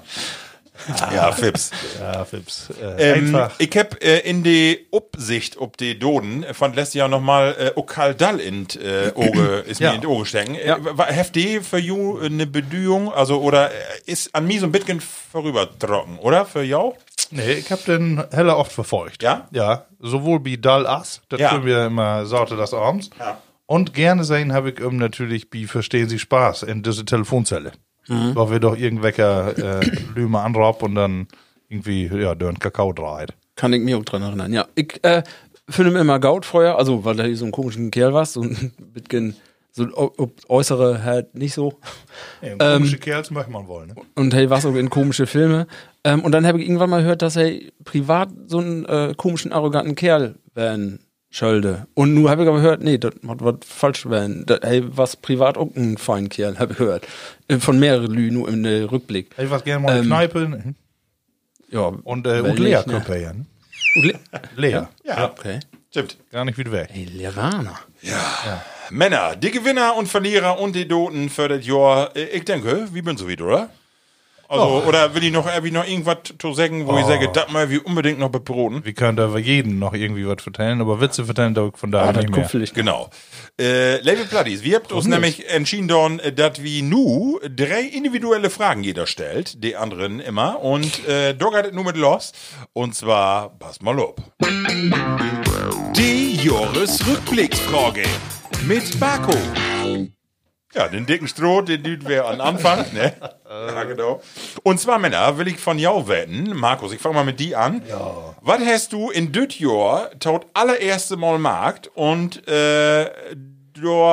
Ja, Fips. ja, Fips. Äh, Ähm, einfach. ich hab äh, in die Upsicht ob die Doden äh, von letztes Jahr nochmal äh, Okaldall in äh, Oge, ist Ja. mir in die Oge stecken. Äh, war heftig für you eine Bedühung, also oder äh, ist an mir so ein bisschen vorübertrocken, oder? Für jou? Nee, ich hab den heller oft verfolgt. Ja? Ja, sowohl wie Dall Ass, das Ja. tun wir immer Sorte des Abends. Ja. Und gerne sehen habe ich ihm natürlich wie Verstehen Sie Spaß in diese Telefonzelle. Mhm. Wo wir doch irgendwelche äh, Lüme anraub und dann irgendwie, ja, dörren Kakao dreht. Kann ich mich auch dran erinnern. Ja, ich äh, finde immer Gaut vorher, also weil er so ein komischen Kerl war, so ein bisschen so äußere halt nicht so. Ja, komische Kerls möchte man wollen. Ne? Und hey, was auch in komische Filme. Ähm, und dann habe ich irgendwann mal gehört, dass er privat so einen äh, komischen, arroganten Kerl werden schölde. Und nun habe ich aber gehört, nee, das hat was falsch werden. Dat, hey, was privat auch ein fein Kerl, habe ich gehört. Äh, Von mehreren Lü, nur im äh, Rückblick. Ich was gerne mal in Ähm, Kneipe ne? Ja, und, äh, und Lea nicht, ne? ja. ne? Le Lea. Ja, Okay. stimmt. Gar nicht wieder weg. Hey, Levana. Männer, die Gewinner und Verlierer und die Doten für das Jahr, äh, ich denke, wie bin so wieder, oder? Also, oder will ich noch irgendwie noch irgendwas zu sagen, wo ich sage, das mal wie unbedingt noch beproten? Wir können da jeden noch irgendwie was vertellen, aber Witze vertellen da von daher Ah, das nicht mehr. vielleicht. Genau. Äh, Label Platties, wir habt uns nämlich entschieden, dorn, dass wir nu drei individuelle Fragen jeder stellt, die anderen immer. Und äh, es nur mit los. Und zwar, pass mal auf. Die Jahresrückblicksfrage mit Marco. Ja, den dicken Stroh, den düt wir an Anfang, ne? Ja, genau. Und zwar, Männer, will ich von jou wetten, Markus, ich fange mal mit die an. Ja. Was hast du in Jahr tot allererste Mal markt und äh, du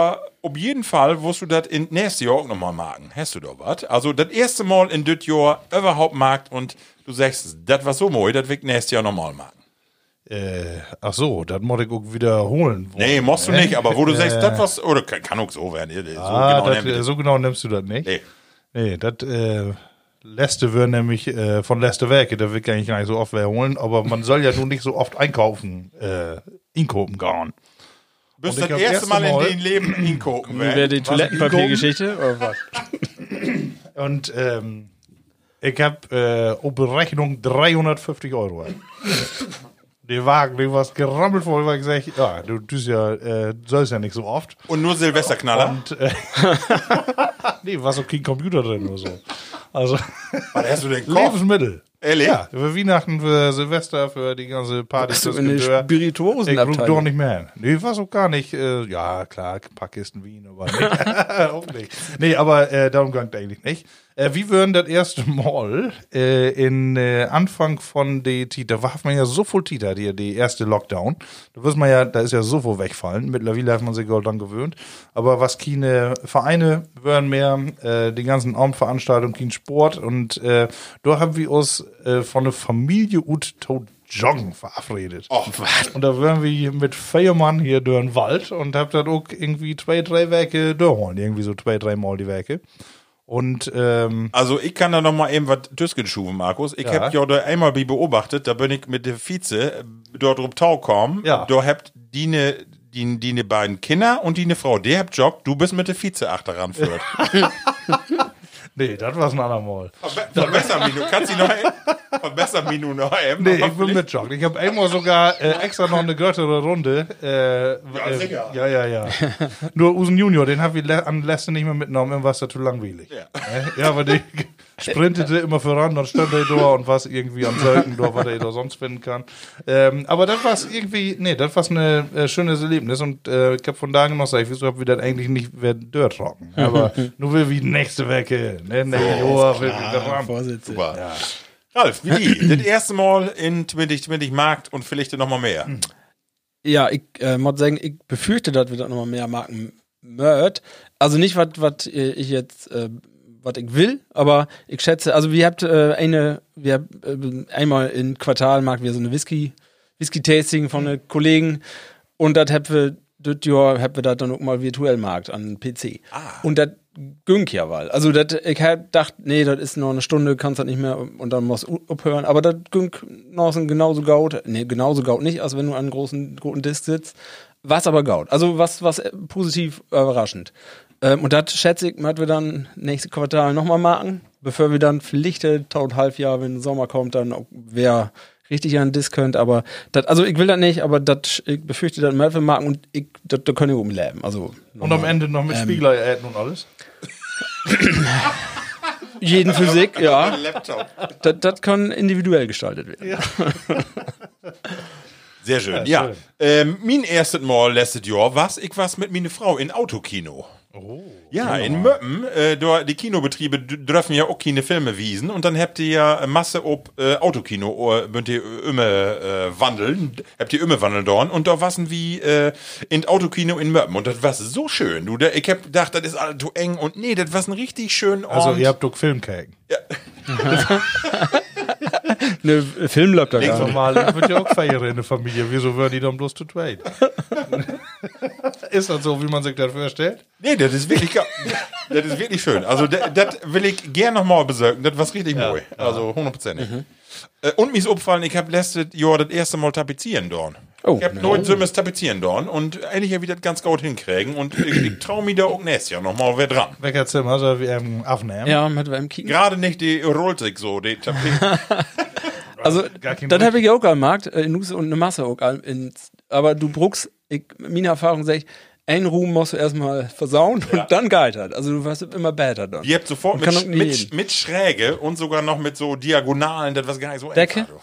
auf jeden Fall wirst du das in nächstes Jahr auch nochmal marken. Hast du da was? Also das erste Mal in Jahr überhaupt markt und du sagst, das war so mooi, das will ich nächstes Jahr nochmal marken. Äh, ach so, das muss ich auch wiederholen. Nee, musst du nicht, aber wo du sagst, das was, oder kann, kann auch so werden. So ah, genau ich äh, so genau nimmst du das nicht. Nee. Nee, das äh, Leste wird nämlich äh, von Leste Werke, da will ich eigentlich gar nicht so oft wer holen, aber man soll ja nun nicht so oft einkaufen, äh, einkaufen gehen. Bist das erste erste Mal in Mal- den Leben hingucken, Wie wäre die Toilettenpapiergeschichte? Oder was? Und ähm, ich habe äh, auf Berechnung 350 Euro. Der Wagen, der war gerammelt voll, weil ich gesagt ja, du tust ja, äh, du sollst ja nicht so oft. Und nur Silvesterknaller. Und, äh, nee, war so kein Computer drin oder so. Also, Was hast du denn gekauft? Lebensmittel. Ehrlich? Ja, für Weihnachten, für Silvester, für die ganze Party. Hast du in eine Gedör. Ich guck Spirituosenabteilung? doch nicht mehr hin. Nee, war so gar nicht. Äh, ja, klar, ein paar Kisten Wien, aber nee, auch nicht. Nee, aber äh, darum ging eigentlich nicht. Äh, wie würden das erste Mal äh, in äh, Anfang von der Tita, da war man ja so voll Tita, die, die erste Lockdown. Da wirst man ja, da ist ja so viel wegfallen. Mittlerweile hat man sich auch dann gewöhnt. Aber was keine Vereine würden mehr, äh, die ganzen Abendveranstaltungen, kein Sport. Und äh, da haben wir uns äh, von der Familie ut tot joggen verabredet. Och, was? Und da wären wir mit vier Mann hier durch den Wald und hab dann auch irgendwie zwei, drei Werke durchholen. Irgendwie so zwei, drei Mal die Werke. Und ähm, Also ich kann da noch mal eben was Tüsken schuben, Markus. Ich Ja. hab ja da einmal beobachtet, da bin ich mit der Vize äh, dort rum Tau kommen. Ja. Da habt die ne, die, die ne beiden Kinder und die ne Frau. Der habt joggt, du bist mit der Vize achteran führt. nee, das war's ein andermal. Verbessern mich, du kannst sie noch. Verbessern mich nur noch eben. Nee, ich Aber bin mit Joggen. Ich habe einmal sogar äh, extra noch eine größere Runde. Äh, ja, sicher. ja, ja, ja. Nur Usen Junior, den haben wir le an Leste nicht mehr mitgenommen, war es da zu langweilig. Ja. Äh, ja, aber die, sprintete immer voran, dann stand er da und was irgendwie am Selken da, was er da sonst finden kann. Ähm, aber das war irgendwie, nee, das war ein äh, schönes Erlebnis und äh, ich hab von da noch gesagt, wieso hab wir das eigentlich nicht werden Dirt trocken. Aber nur will wie nächste Woche, ne, nächste Jahr will wir. Ralf, wie die? das erste Mal in 2020 Markt und vielleicht noch mal mehr. Ja, ich äh, muss sagen, ich befürchte, dass wir da nochmal mehr Marken mört. Also nicht, was ich jetzt, äh, was ich will, aber ich schätze, also wir habt äh, eine, wir habt, äh, einmal im Quartal mag wir so eine Whisky, Whisky-Tasting von den Kollegen und das habt wir, das Jahr habt wir da dann auch mal virtuell markt an PC. Und das ging ja weil. Also das, ich hab gedacht, nee, das ist noch eine Stunde, kannst das nicht mehr und dann musst du abhören. Aber das ging noch so genauso gaut, nee, genauso gaut nicht, als wenn du an einem großen, großen Disc sitzt. Was aber gaut. Also was, was positiv überraschend. Ähm, und das schätze ich, werden wir dann nächstes Quartal nochmal machen, bevor wir dann vielleicht taut halb Jahr, wenn der Sommer kommt, dann auch wer richtig an den Disc könnt, aber das, also ich will das nicht, aber das, ich befürchte, dass wir machen und ich, das, da können wir umleben. Also Und am Ende noch mit Spiegler äten und alles. jeden Physik, ja. Laptop. Das, das kann individuell gestaltet werden. Sehr schön, ja. schön. Ähm, mein erstes Mal letztes Jahr was ich was mit meiner Frau in Autokino. Oh. Ja, in Möppen, äh, die Kinobetriebe dürfen ja auch keine Filme wiesen und dann habt ihr ja Masse ob äh, Autokino, äh, könnt ihr immer äh, wandeln, habt ihr immer wandeln dorn und da wassen wie äh, in Autokino in Möppen und das war so schön, du, da, ich hab gedacht, das ist alles zu eng und nee, das war ein richtig schön Ort. Also ihr habt doch Filmkäken. Ne, Film läuft da gar nicht. Normal, ich würde ja auch feiern in der Familie. Wieso würden die dann bloß zu zweit? ist das so, wie man sich das vorstellt? Nee, das ist wirklich, das ist wirklich schön. Also, das das will ich gern nochmal besorgen. Das war richtig neu. Also, hundertprozentig. Äh, Und mir ist aufgefallen, ich habe letztes Jahr das erste Mal tapezieren dorn. Oh. ich habe neu so das tapezieren dorn und eigentlich habe ich das ganz gut hinkriegen und ich, ich traue mich da auch nächstes Jahr nochmal wer dran. Welcher Zimmer soll wir ähm, aufnehmen? Ja, mit wem kicken. Gerade nicht die rollt sich so, die Tapete. Also, das habe ich auch gemacht, äh, in Nuse und eine Masse auch. all- In, aber du bruchst, ich, meine Erfahrung sage ich, einen Ruhm musst du erstmal versauen und dann geitert. Also du wirst immer besser dann. Ihr habt sofort mit, mit, mit Schräge und sogar noch mit so Diagonalen, das was gar nicht so Decke? einfach.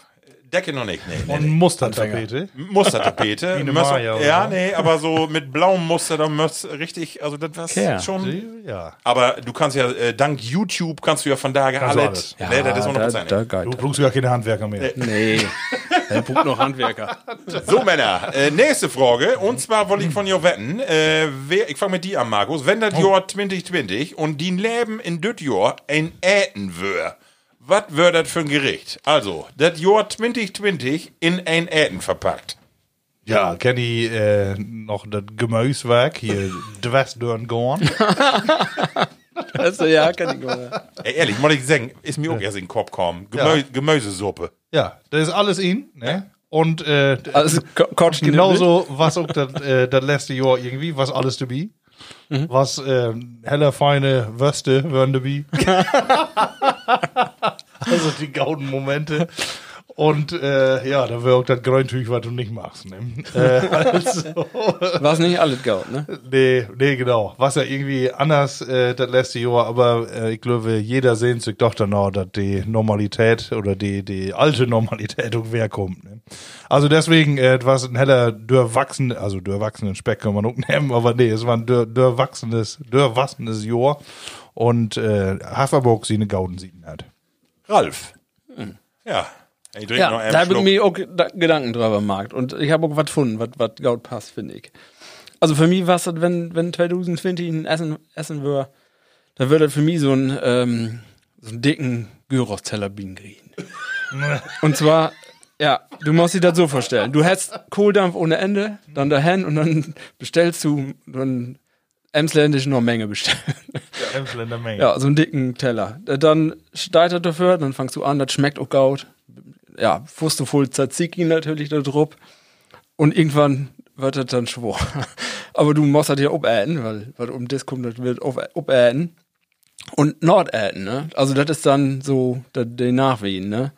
Decke noch nicht, nee. nee, Und nee. Mustertapete. Mustertapete. Wie eine Maya oder ja, so. nee, aber so mit blauem Muster, da müsst richtig, also das war Okay. schon. Ja. Aber du kannst ja, äh, dank YouTube kannst du ja von da Kannst du alles. alles. Ne, das ist da, 100%. da Du geitert. brauchst gar keine Handwerker mehr. Nee, er braucht noch Handwerker. So, Männer, äh, nächste Frage. Und zwar wollte ich von dir wetten, äh, wer, ich fange mit dir an, Markus. Wenn das Jahr 2020 und die Leben in das Jahr ein Äten wär, was wär das für ein Gericht? Also, das Jahr 2020 in ein Äten verpackt. Ja, kenn ich äh, noch das Gemüsewerk hier, Dwestdörn Gorn. Also, ja, kann ich mal. Ey, ehrlich, muss ich sagen, ist mir auch erst in den Kopf gekommen. Gemö Ja. Gemüsesuppe. Ja, das ist alles ihn. Ne? Und äh, Also, genauso was auch das, äh, das letzte Jahr irgendwie, was alles dabei. Was äh, heller feine Würste wären dabei. also die gauden Momente. Und äh, ja, da auch das Grüntüch, was du nicht machst. Ne? äh, also, War es nicht alles gaut, ne? nee, nee, genau. Was ja irgendwie anders äh, das letzte Jahr, aber äh, ich glaube, jeder sehnt sich doch danach, dass die Normalität oder die, die alte Normalität auch wer kommt. Ne? Also deswegen, äh, war ein heller durchwachsen, also durchwachsenen Speck kann man auch nehmen, aber nee, es war ein durchwachsenes, durchwachsenes Jahr und äh, Haferburg sie eine Gauden siegen hat. Ralf. Ja. Ich trinke noch Ja, einen da habe ich mir auch da Gedanken drüber gemacht. Und ich habe auch was gefunden, was, gaut passt, finde ich. Also für mich war es, wenn, wenn 2020 ein Essen, Essen wäre, da würde das für mich so ein, ähm, so einen dicken Gyros-Teller kriegen. und zwar, ja, du musst dir das so vorstellen. Du hättest Kohldampf ohne Ende, dann dahin und dann bestellst du dann Emsländisch noch Menge bestellen. Emsländer Menge. Ja, so einen dicken Teller. Dann steigt er dafür, dann fangst du an, das schmeckt auch gaut. Ja, fust du voll Tzatziki natürlich da drauf. Und irgendwann wird das dann schwor. Aber du musst das ja obäten, weil, weil um das kommt, das wird obäten. Und Nordäten, ne? Also das ist dann so der, der Nachwehen, ne?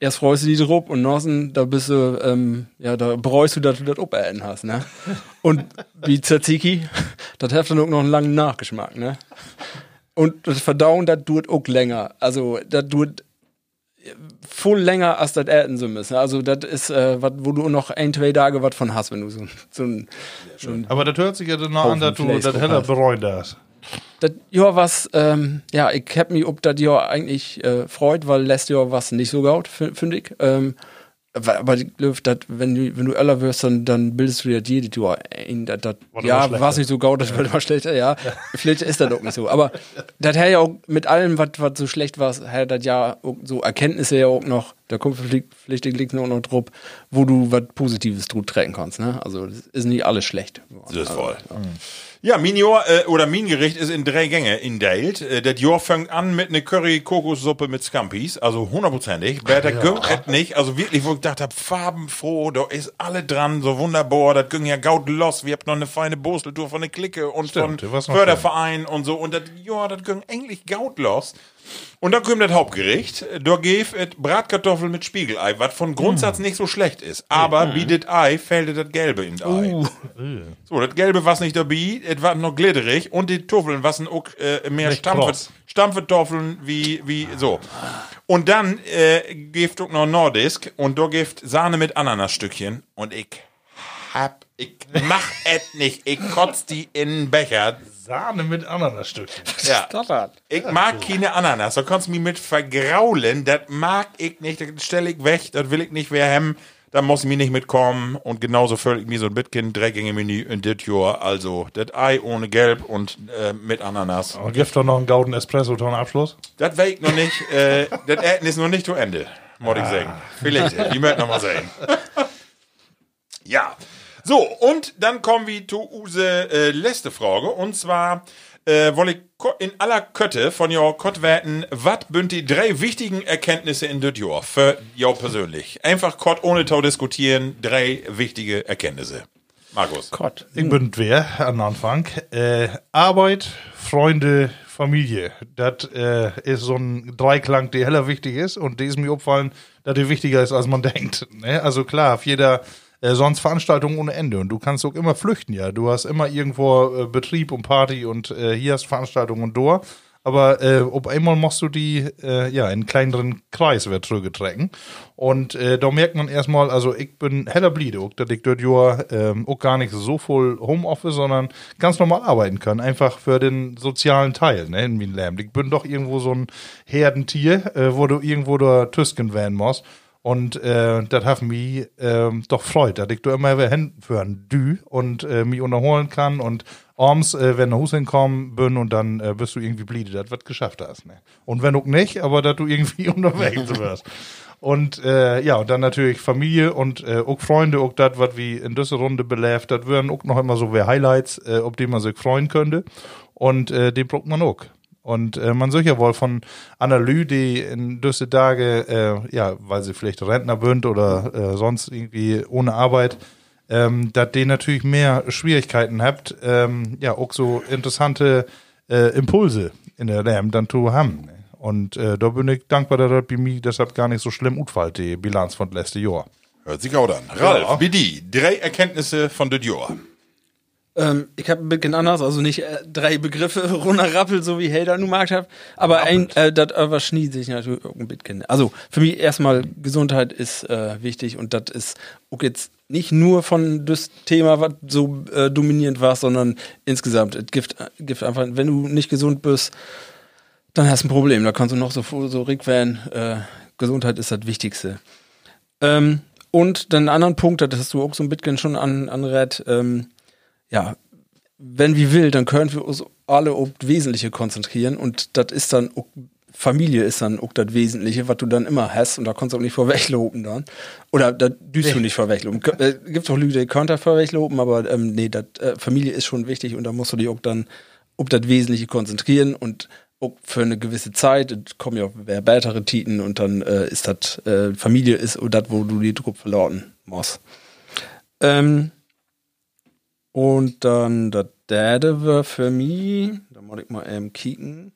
Erst freust du dich drauf und Nossen, da bist du, ähm, ja, da bereust du, dass du das obäten hast, ne? Und wie Tzatziki, das hat dann auch noch einen langen Nachgeschmack, ne? Und das Verdauen, das dauert auch länger. Also, das dauert voll länger, als das Äten so müssen. Also, das ist, äh, wat, wo du noch ein, zwei Tage was von hast, wenn du so, so ein, so ein Aber das hört sich ja dann an, Haufen dass du das heller bereuen darfst. Das Jahr was, ähm, ja, ich hab mich ob das Jahr eigentlich äh, freut, weil letztes Jahr was nicht so gaut, finde ich. Ähm, aber ich glaube, dat, wenn du, wenn du älter wirst, dann, dann bildest du dir jedes Jahr ein, dat, dat, War ja, war nicht so gaut, das wird immer schlechter, ja. Vielleicht ist das auch nicht so. Aber das hat ja auch mit allem, was was so schlecht war, hat das ja auch so Erkenntnisse ja auch noch, da kommt vielleicht, vielleicht liegt noch noch drauf, wo du was Positives drüber tragen kannst, ne? Also, das ist nicht alles schlecht. Das ist voll. Ja, mein Jahr, äh, oder mein Gericht ist in drei Gänge indeilt. Äh, das Jahr fängt an mit einer Curry-Kokossuppe mit Scampis, also hundertprozentig. Wer das gönnt et nicht, also wirklich, wo ich gedacht hab, farbenfroh, da ist alle dran, so wunderbar, das ging ja gaut los. Wir habt noch eine feine Borsteltour von der Clique und Stimmt, von Förderverein und so. Und das, ja, das ging eigentlich gaut los. Und dann kommt das Hauptgericht. Da gibt es Bratkartoffel mit Spiegelei, was von Grundsatz nicht so schlecht ist. Aber bietet Ei, fällt das Gelbe in das Ei. So, das Gelbe war nicht dabei, es war noch glitterig und die Tuffeln waren auch äh, mehr Nicht Stampfe, kross. Stampfetoffeln wie, wie so. Und dann äh, gibt auch noch Nordisk und da gibt Sahne mit Ananasstückchen und ich hab, ich mach et nicht, ich kotz die in den Becher. Sahne mit Ananasstückchen. Ja. Ich mag keine Ananas, da kannst du mich mit vergraulen, das mag ich nicht, das stelle ich weg, das will ich nicht mehr haben, da muss ich mich nicht mitkommen und genauso völlig ich mir so ein bisschen Dreigänge-Menü in das Jahr, also das Ei ohne Gelb und äh, mit Ananas. Und gibt doch noch einen gauden Espresso zum Abschluss. Das weiß ich noch nicht, äh, das Äten ist noch nicht zu Ende, muss ich sagen. Vielleicht, die möchten noch mal sehen. Ja. So, und dann kommen wir zu use äh, letzte Frage. Und zwar äh, wolle in aller Kötte von your Kottwerten, was bünd die drei wichtigen Erkenntnisse in das Jahr für jou persönlich? Einfach Kott ohne Tau diskutieren, drei wichtige Erkenntnisse. Markus. Gott. Ich bin wer an Anfang. Äh, Arbeit, Freunde, Familie. Das äh, ist so ein Dreiklang, der heller wichtig ist. Und die ist mir aufgefallen, dass der wichtiger ist, als man denkt. Ne? Also klar, auf jeder äh, sonst Veranstaltung ohne Ende. Und du kannst auch immer flüchten, ja. Du hast immer irgendwo äh, Betrieb und Party und äh, hier hast Veranstaltung und da. Aber äh, auf einmal musst du die äh, ja in einen kleineren Kreis wird zurückgetragen. Und äh, da merkt man erstmal, also ich bin heller bliede, auch, dass ich dort ja ähm, auch gar nicht so voll Homeoffice, sondern ganz normal arbeiten kann. Einfach für den sozialen Teil, ne, in Leben. Ich bin doch irgendwo so ein Herdentier, wo du irgendwo da Tüsken werden musst. Und äh, das hat mich ähm, doch freut, dass ich da immer wieder hinführen dü und äh, mich unterholen kann und abends, äh, wenn du Hus hinkommen bin und dann äh, bist du irgendwie bliede, dass was geschafft hast. Ne? Und wenn auch nicht, aber dass du irgendwie unterwegs wirst. Und äh, ja, und dann natürlich Familie und äh, auch Freunde, auch das, was wie in dieser Runde beläft, das wären auch noch immer so wer Highlights, äh, ob die man sich freuen könnte. Und äh, den braucht man auch. Und äh, man soll ja wohl von Analy, die in diese Tage, äh, ja, weil sie vielleicht Rentner bünd oder äh, sonst irgendwie ohne Arbeit, ähm, dass die natürlich mehr Schwierigkeiten habt, ähm, ja, auch so interessante äh, Impulse in der Lärm dann zu haben. ne? Und äh, da bin ich dankbar, dass das bei mir deshalb gar nicht so schlimm utfällt, die Bilanz von letztes Jahr. Hört sich auch an. Ralf, BD, drei Erkenntnisse von Jahr. Ähm, ich habe ein bisschen anders, also nicht äh, drei Begriffe runterrappelt, so wie Helder nun mag hab, aber ein, äh, das überschnitt sich natürlich auch ein bisschen. Also für mich erstmal Gesundheit ist äh, wichtig und das ist auch jetzt nicht nur von das Thema, was so äh, dominierend war, sondern insgesamt. Es gibt, gibt einfach, wenn du nicht gesund bist, dann hast du ein Problem. Da kannst du noch so, so rick werden. Äh, Gesundheit ist das Wichtigste. Ähm, und dann einen anderen Punkt, das hast du auch so ein bisschen schon an, anrät, ähm, ja, wenn wir will, dann können wir uns alle auf das Wesentliche konzentrieren und das ist dann Familie ist dann auch das Wesentliche, was du dann immer hast und da kannst du auch nicht vorwegloben dann. Oder da düst du nicht vorwegloben. Äh, gibt auch Leute, die können vorwegloben, aber ähm, nee, dat, äh, Familie ist schon wichtig und da musst du dich auch dann auf das Wesentliche konzentrieren und auch für eine gewisse Zeit, kommen ja auch wer bältere Titen und dann äh, ist das, äh, Familie ist das, wo du die Truppe verlauten musst. Ähm, und dann das Dade war für mich, da muss ich mal eben kicken.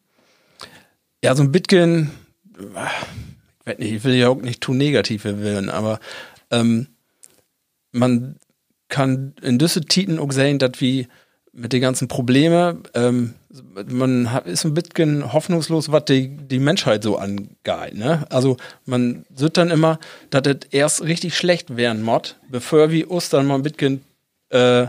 Ja, so ein bisschen, ich weiß nicht, ich will ja auch nicht zu negativ werden, aber ähm, man kann in diese Titen auch sehen, dass wir mit den ganzen Problemen, ähm, man ist ein bisschen hoffnungslos, was die, die Menschheit so angeht. Ne? Also man sieht dann immer, dass es erst richtig schlecht werden mod, bevor wir dann mal ein bisschen äh,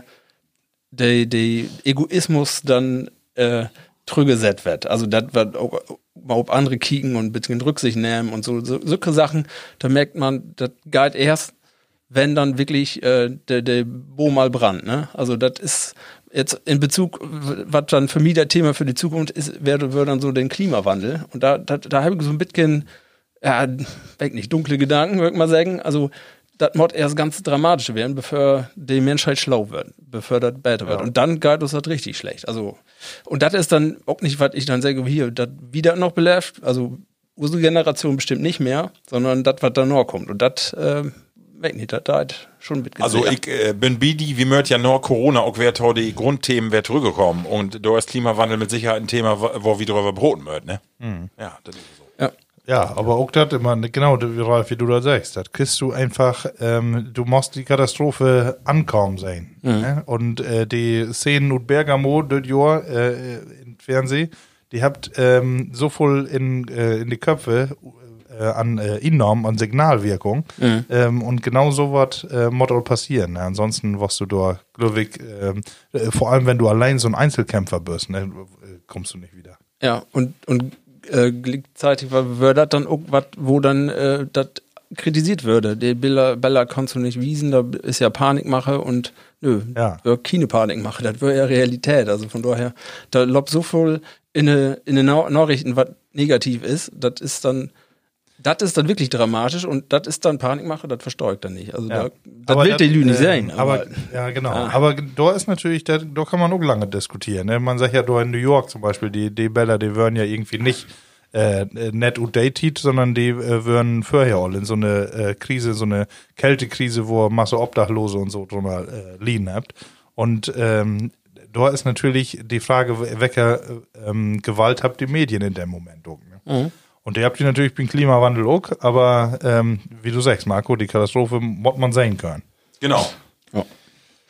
der der Egoismus dann äh, trügeset wird. Also das wird auch auf andere kicken und ein bisschen Rücksicht nehmen und so, so solche Sachen, da merkt man, das geht erst, wenn dann wirklich äh, der, der Bo mal brannt. Ne? Also das ist jetzt in Bezug, was dann für mich das Thema für die Zukunft ist, wäre, wäre dann so den Klimawandel. Und da, da, da habe ich so ein bisschen, ja, weg nicht, dunkle Gedanken, würde ich mal sagen. Also das muss erst ganz dramatisch werden, bevor die Menschheit schlau wird, bevor das besser wird. Und dann geht uns das richtig schlecht. Also, und das ist dann auch nicht, was ich dann sage, hier, das wieder noch belebt, also unsere Generation bestimmt nicht mehr, sondern das, was da noch kommt. Und das, äh, weg nicht, das da hat schon mitgesehen. Also ich äh, bin Bidi, wie möcht ja nur Corona auch wer tau die Grundthemen wer zurückgekommen und da ist Klimawandel mit Sicherheit ein Thema, wo wir drüber broten möcht, ne? Ja, das ist. Ja. Aber auch das immer, genau, Ralf, wie du da sagst, das kriegst du einfach, ähm, du musst die Katastrophe ankommen sein. Ne? Und äh, die Szenen und Bergamo, das Jahr äh, im Fernsehen, die habt ähm, so voll in, äh, in die Köpfe äh, an äh, enorm an Signalwirkung. Ähm, und genau so was äh, muss passieren. Ne? Ansonsten wirst du da, glaube ich, ähm, äh, vor allem wenn du allein so ein Einzelkämpfer bist, ne, äh, kommst du nicht wieder. Ja, und, und äh, gleichzeitig wäre das dann auch was, wo dann äh, das kritisiert würde. Die Bella, Bella kannst du nicht wiesen, da ist ja Panikmache und nö, Ja. keine Panikmache, das wäre ja Realität. Also von daher, da lobt so viel in eine, in eine Nau- Nachrichten, was negativ ist, das ist dann, das ist dann wirklich dramatisch und das ist dann Panikmache, das versteuert dann nicht. Also da, das will die Lü nicht äh, sein. Aber, ja, genau. Aber da ist natürlich, da, da kann man auch lange diskutieren. Ne? Man sagt ja, da in New York zum Beispiel, die, die Bälle, die würden ja irgendwie nicht äh, net und dated, sondern die äh, würden vorher all in so eine äh, Krise, so eine Kältekrise, wo Masse Obdachlose und so drunter äh, liegen habt. Und ähm, da ist natürlich die Frage, welcher ähm, Gewalt habt die Medien in dem Moment ne? Und ihr habt die natürlich beim Klimawandel auch, aber ähm, wie du sagst, Marco, die Katastrophe muss man sehen können. Genau. Ja.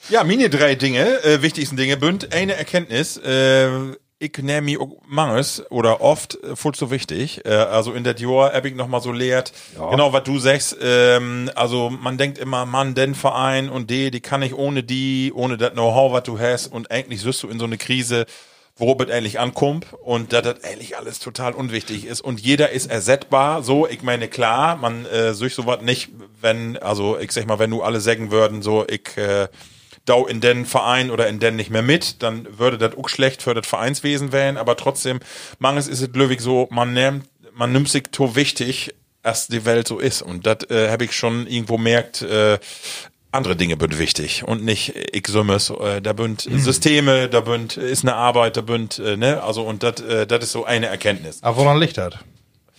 Ja, meine drei Dinge, äh, wichtigsten Dinge, bünd eine Erkenntnis, äh, ich nehme mich auch manches oder oft äh, voll so wichtig. Äh, also in der Jahr hab ich noch mal so lehrt, genau was du sagst. Ähm, also man denkt immer, Mann, den Verein und die, die kann ich ohne die, ohne das Know-how, was du hast. Und eigentlich wirst du in so eine Krise, worauf es eigentlich ankommt und dass das eigentlich alles total unwichtig ist und jeder ist ersetzbar. So, ich meine, klar, man äh, sucht sowas nicht, wenn, also ich sag mal, wenn du alle sagen würden, so, ich äh, dau in den Verein oder in den nicht mehr mit, dann würde das auch schlecht für das Vereinswesen werden, aber trotzdem, manches ist es löwig so, man nimmt, man nimmt sich so wichtig, dass die Welt so ist und das äh, habe ich schon irgendwo merkt, äh, andere Dinge sind wichtig und nicht ich summes, äh, da bünd Systeme, da bünd ist eine Arbeit, da bünd, äh, ne, also und das äh, das ist so eine Erkenntnis. Aber woran liegt das?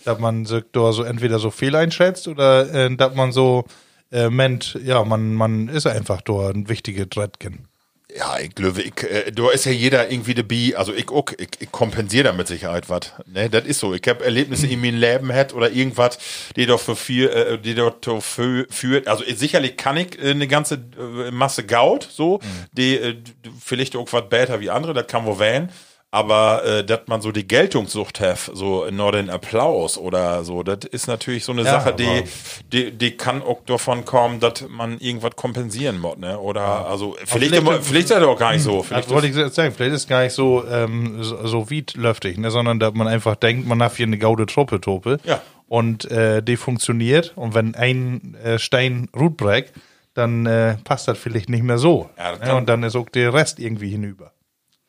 Dass man sich da so entweder so fehl einschätzt oder äh, dass man so äh, meint, ja, man, man ist einfach da ein wichtiges Drettchen. Ja, ich glaube, ich, äh, da ist ja jeder irgendwie dabei, also ich auch, ich, ich kompensiere da mit Sicherheit was. Ne, das ist so. Ich habe Erlebnisse in meinem Leben hat oder irgendwas, die doch für viel, äh, die dort für, führt. Also ich, sicherlich kann ich äh, eine ganze äh, Masse Gaut, so, die äh, vielleicht auch was besser wie andere, das kann wohl wählen. Aber äh, dass man so die Geltungssucht hat, so nur den Applaus oder so, das ist natürlich so eine Ja, Sache, die, aber- die, die kann auch davon kommen, dass man irgendwas kompensieren muss, ne? Oder also vielleicht, vielleicht- vielleicht, ist das auch gar nicht so. Das Vielleicht wollte ich jetzt sagen, vielleicht ist es gar nicht so, ähm, so, so wiedlöftig, ne, sondern dass man einfach denkt, man hat hier eine gaude Truppe, Tope. Ja. Und äh, die funktioniert. Und wenn ein äh, Stein Rut brecht, dann äh, passt das vielleicht nicht mehr so. Ja, das ne, und dann ist auch der Rest irgendwie hinüber.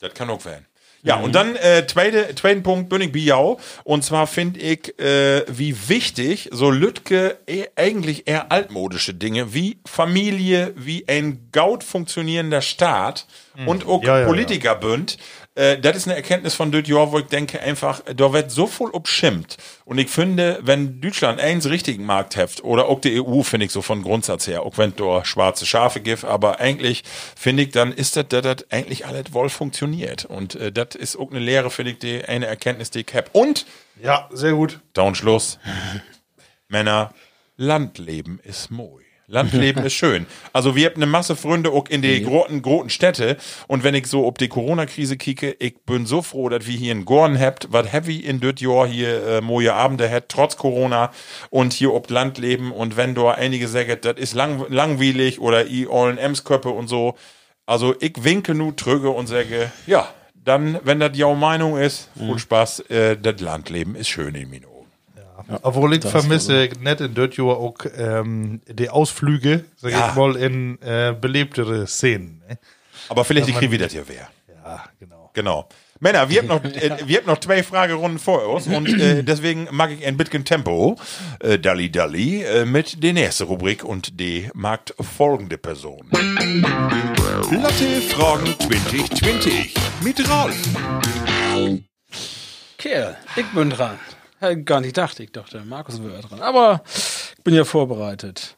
Das kann auch werden. Ja, und dann äh, zweite, zweiten Punkt bin ich Biau. Und zwar finde ich, äh, wie wichtig so Lütke eh, eigentlich eher altmodische Dinge wie Familie, wie ein gaut funktionierender Staat und auch Ja, ja, Politikerbünd. Äh, das ist eine Erkenntnis von Jahr, wo ich denke einfach, da wird so viel obschimmt. Und ich finde, wenn Deutschland eins richtigen Markt heft, oder auch die EU, finde ich so von Grundsatz her, auch wenn da schwarze Schafe gibt, aber eigentlich finde ich, dann ist das, dass das eigentlich alles wohl funktioniert. Und äh, das ist auch eine Lehre, finde ich, die eine Erkenntnis, die ich habe. Und, Ja, sehr gut. down Schluss, Männer, Landleben ist moi. Landleben ist schön. Also wir haben eine Masse Freunde auch in die großen, großen Städte. Und wenn ich so ob die Corona-Krise kicke, ich bin so froh, dass wir hier in Gorn habt, was heavy in das Jahr hier äh, moje Abende hat, trotz Corona und hier ob Land leben. Und wenn da einige sagen, das ist lang, langweilig oder i ollen Emsköppe und so. Also ich winke nu trüge und sage, ja, dann, wenn das ja Meinung ist, viel Spaß, äh, das Landleben ist schön in Augen. Obwohl ich vermisse net in Dirt Jahr auch ähm, die Ausflüge, sag Ja. ich mal, in äh, belebtere Szenen. Ne? Aber vielleicht ich kriege wieder dir wer. Ja, genau. Genau. Männer, wir haben noch, äh, wir haben noch zwei Fragerunden vor uns und äh, deswegen mag ich ein bisschen Tempo, äh, Dalli Dalli, äh, mit der nächsten Rubrik und die mag folgende Person. Platte Fragen 2020 mit Ralf. Kerl, ich bin dran. Hab gar nicht gedacht, ich dachte, Markus wäre dran. Aber ich bin ja vorbereitet.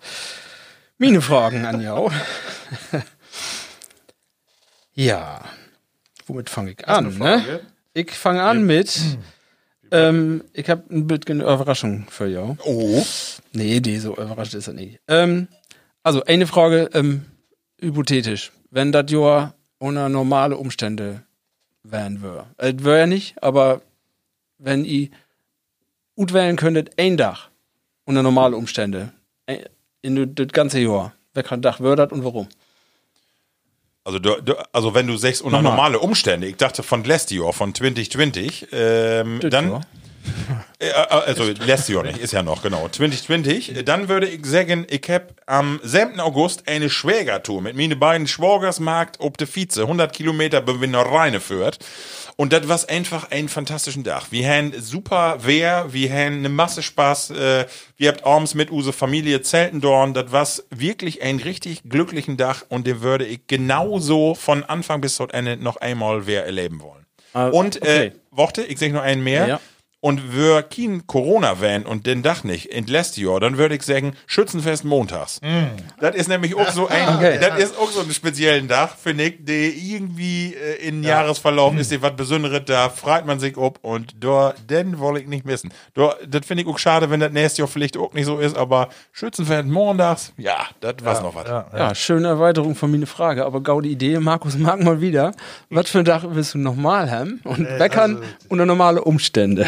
Meine Fragen an jou. ja. Womit fange ich an, ne? Ich fange an mit. Ähm, ich habe ein bisschen Überraschung für jou. Oh. Nee, die so überrascht ist er nicht. Ähm, also, eine Frage, ähm, hypothetisch. Wenn das Jahr ohne normale Umstände wären würde. Es wäre ja nicht, aber wenn ihr gut wählen könntet, ein Dach unter normale Umstände, ein- in das ganze Jahr, wer kann Dach würde das und warum? Also, du, du, also wenn du sagst, unter normale Umstände, ich dachte von letztes Jahr, von 2020, ähm, dann, Jahr. Äh, äh, also letztes Jahr nicht, ist ja noch, genau. 2020, äh, dann würde ich sagen, ich hab am 7. August eine Schwägertour mit meine beiden Schwagersmarkt ob de Vize, 100 Kilometer nach Rheine führt. Und das war einfach ein fantastischen Tag. Wir haben super Wehr, wir haben eine Masse Spaß, äh, wir habt abends mit unsere Familie zelten dorn, das war wirklich ein richtig glücklichen Tag und den würde ich genauso von Anfang bis zum Ende noch einmal wer erleben wollen. Ah, und, okay. äh, Worte, ich sag noch einen mehr Ja. Und wir kein Corona wären und den Dach nicht in letztes Jahr, dann würde ich sagen, Schützenfest montags. Das ist nämlich auch so ein, Okay. das ist auch so ein speziellen Dach, finde ich, der irgendwie äh, in Jahresverlauf ist, die was Besonderes, da freut man sich ob und da, den woll ich nicht missen. Da, das finde ich auch schade, wenn das nächstes Jahr vielleicht auch nicht so ist, aber Schützenfest montags, ja, das war's noch was. Ja, schöne Erweiterung von meine Frage, aber gaudi Idee, Markus mag mal wieder. Was für ein Dach willst du nochmal haben? Und wer kann unter normale Umstände?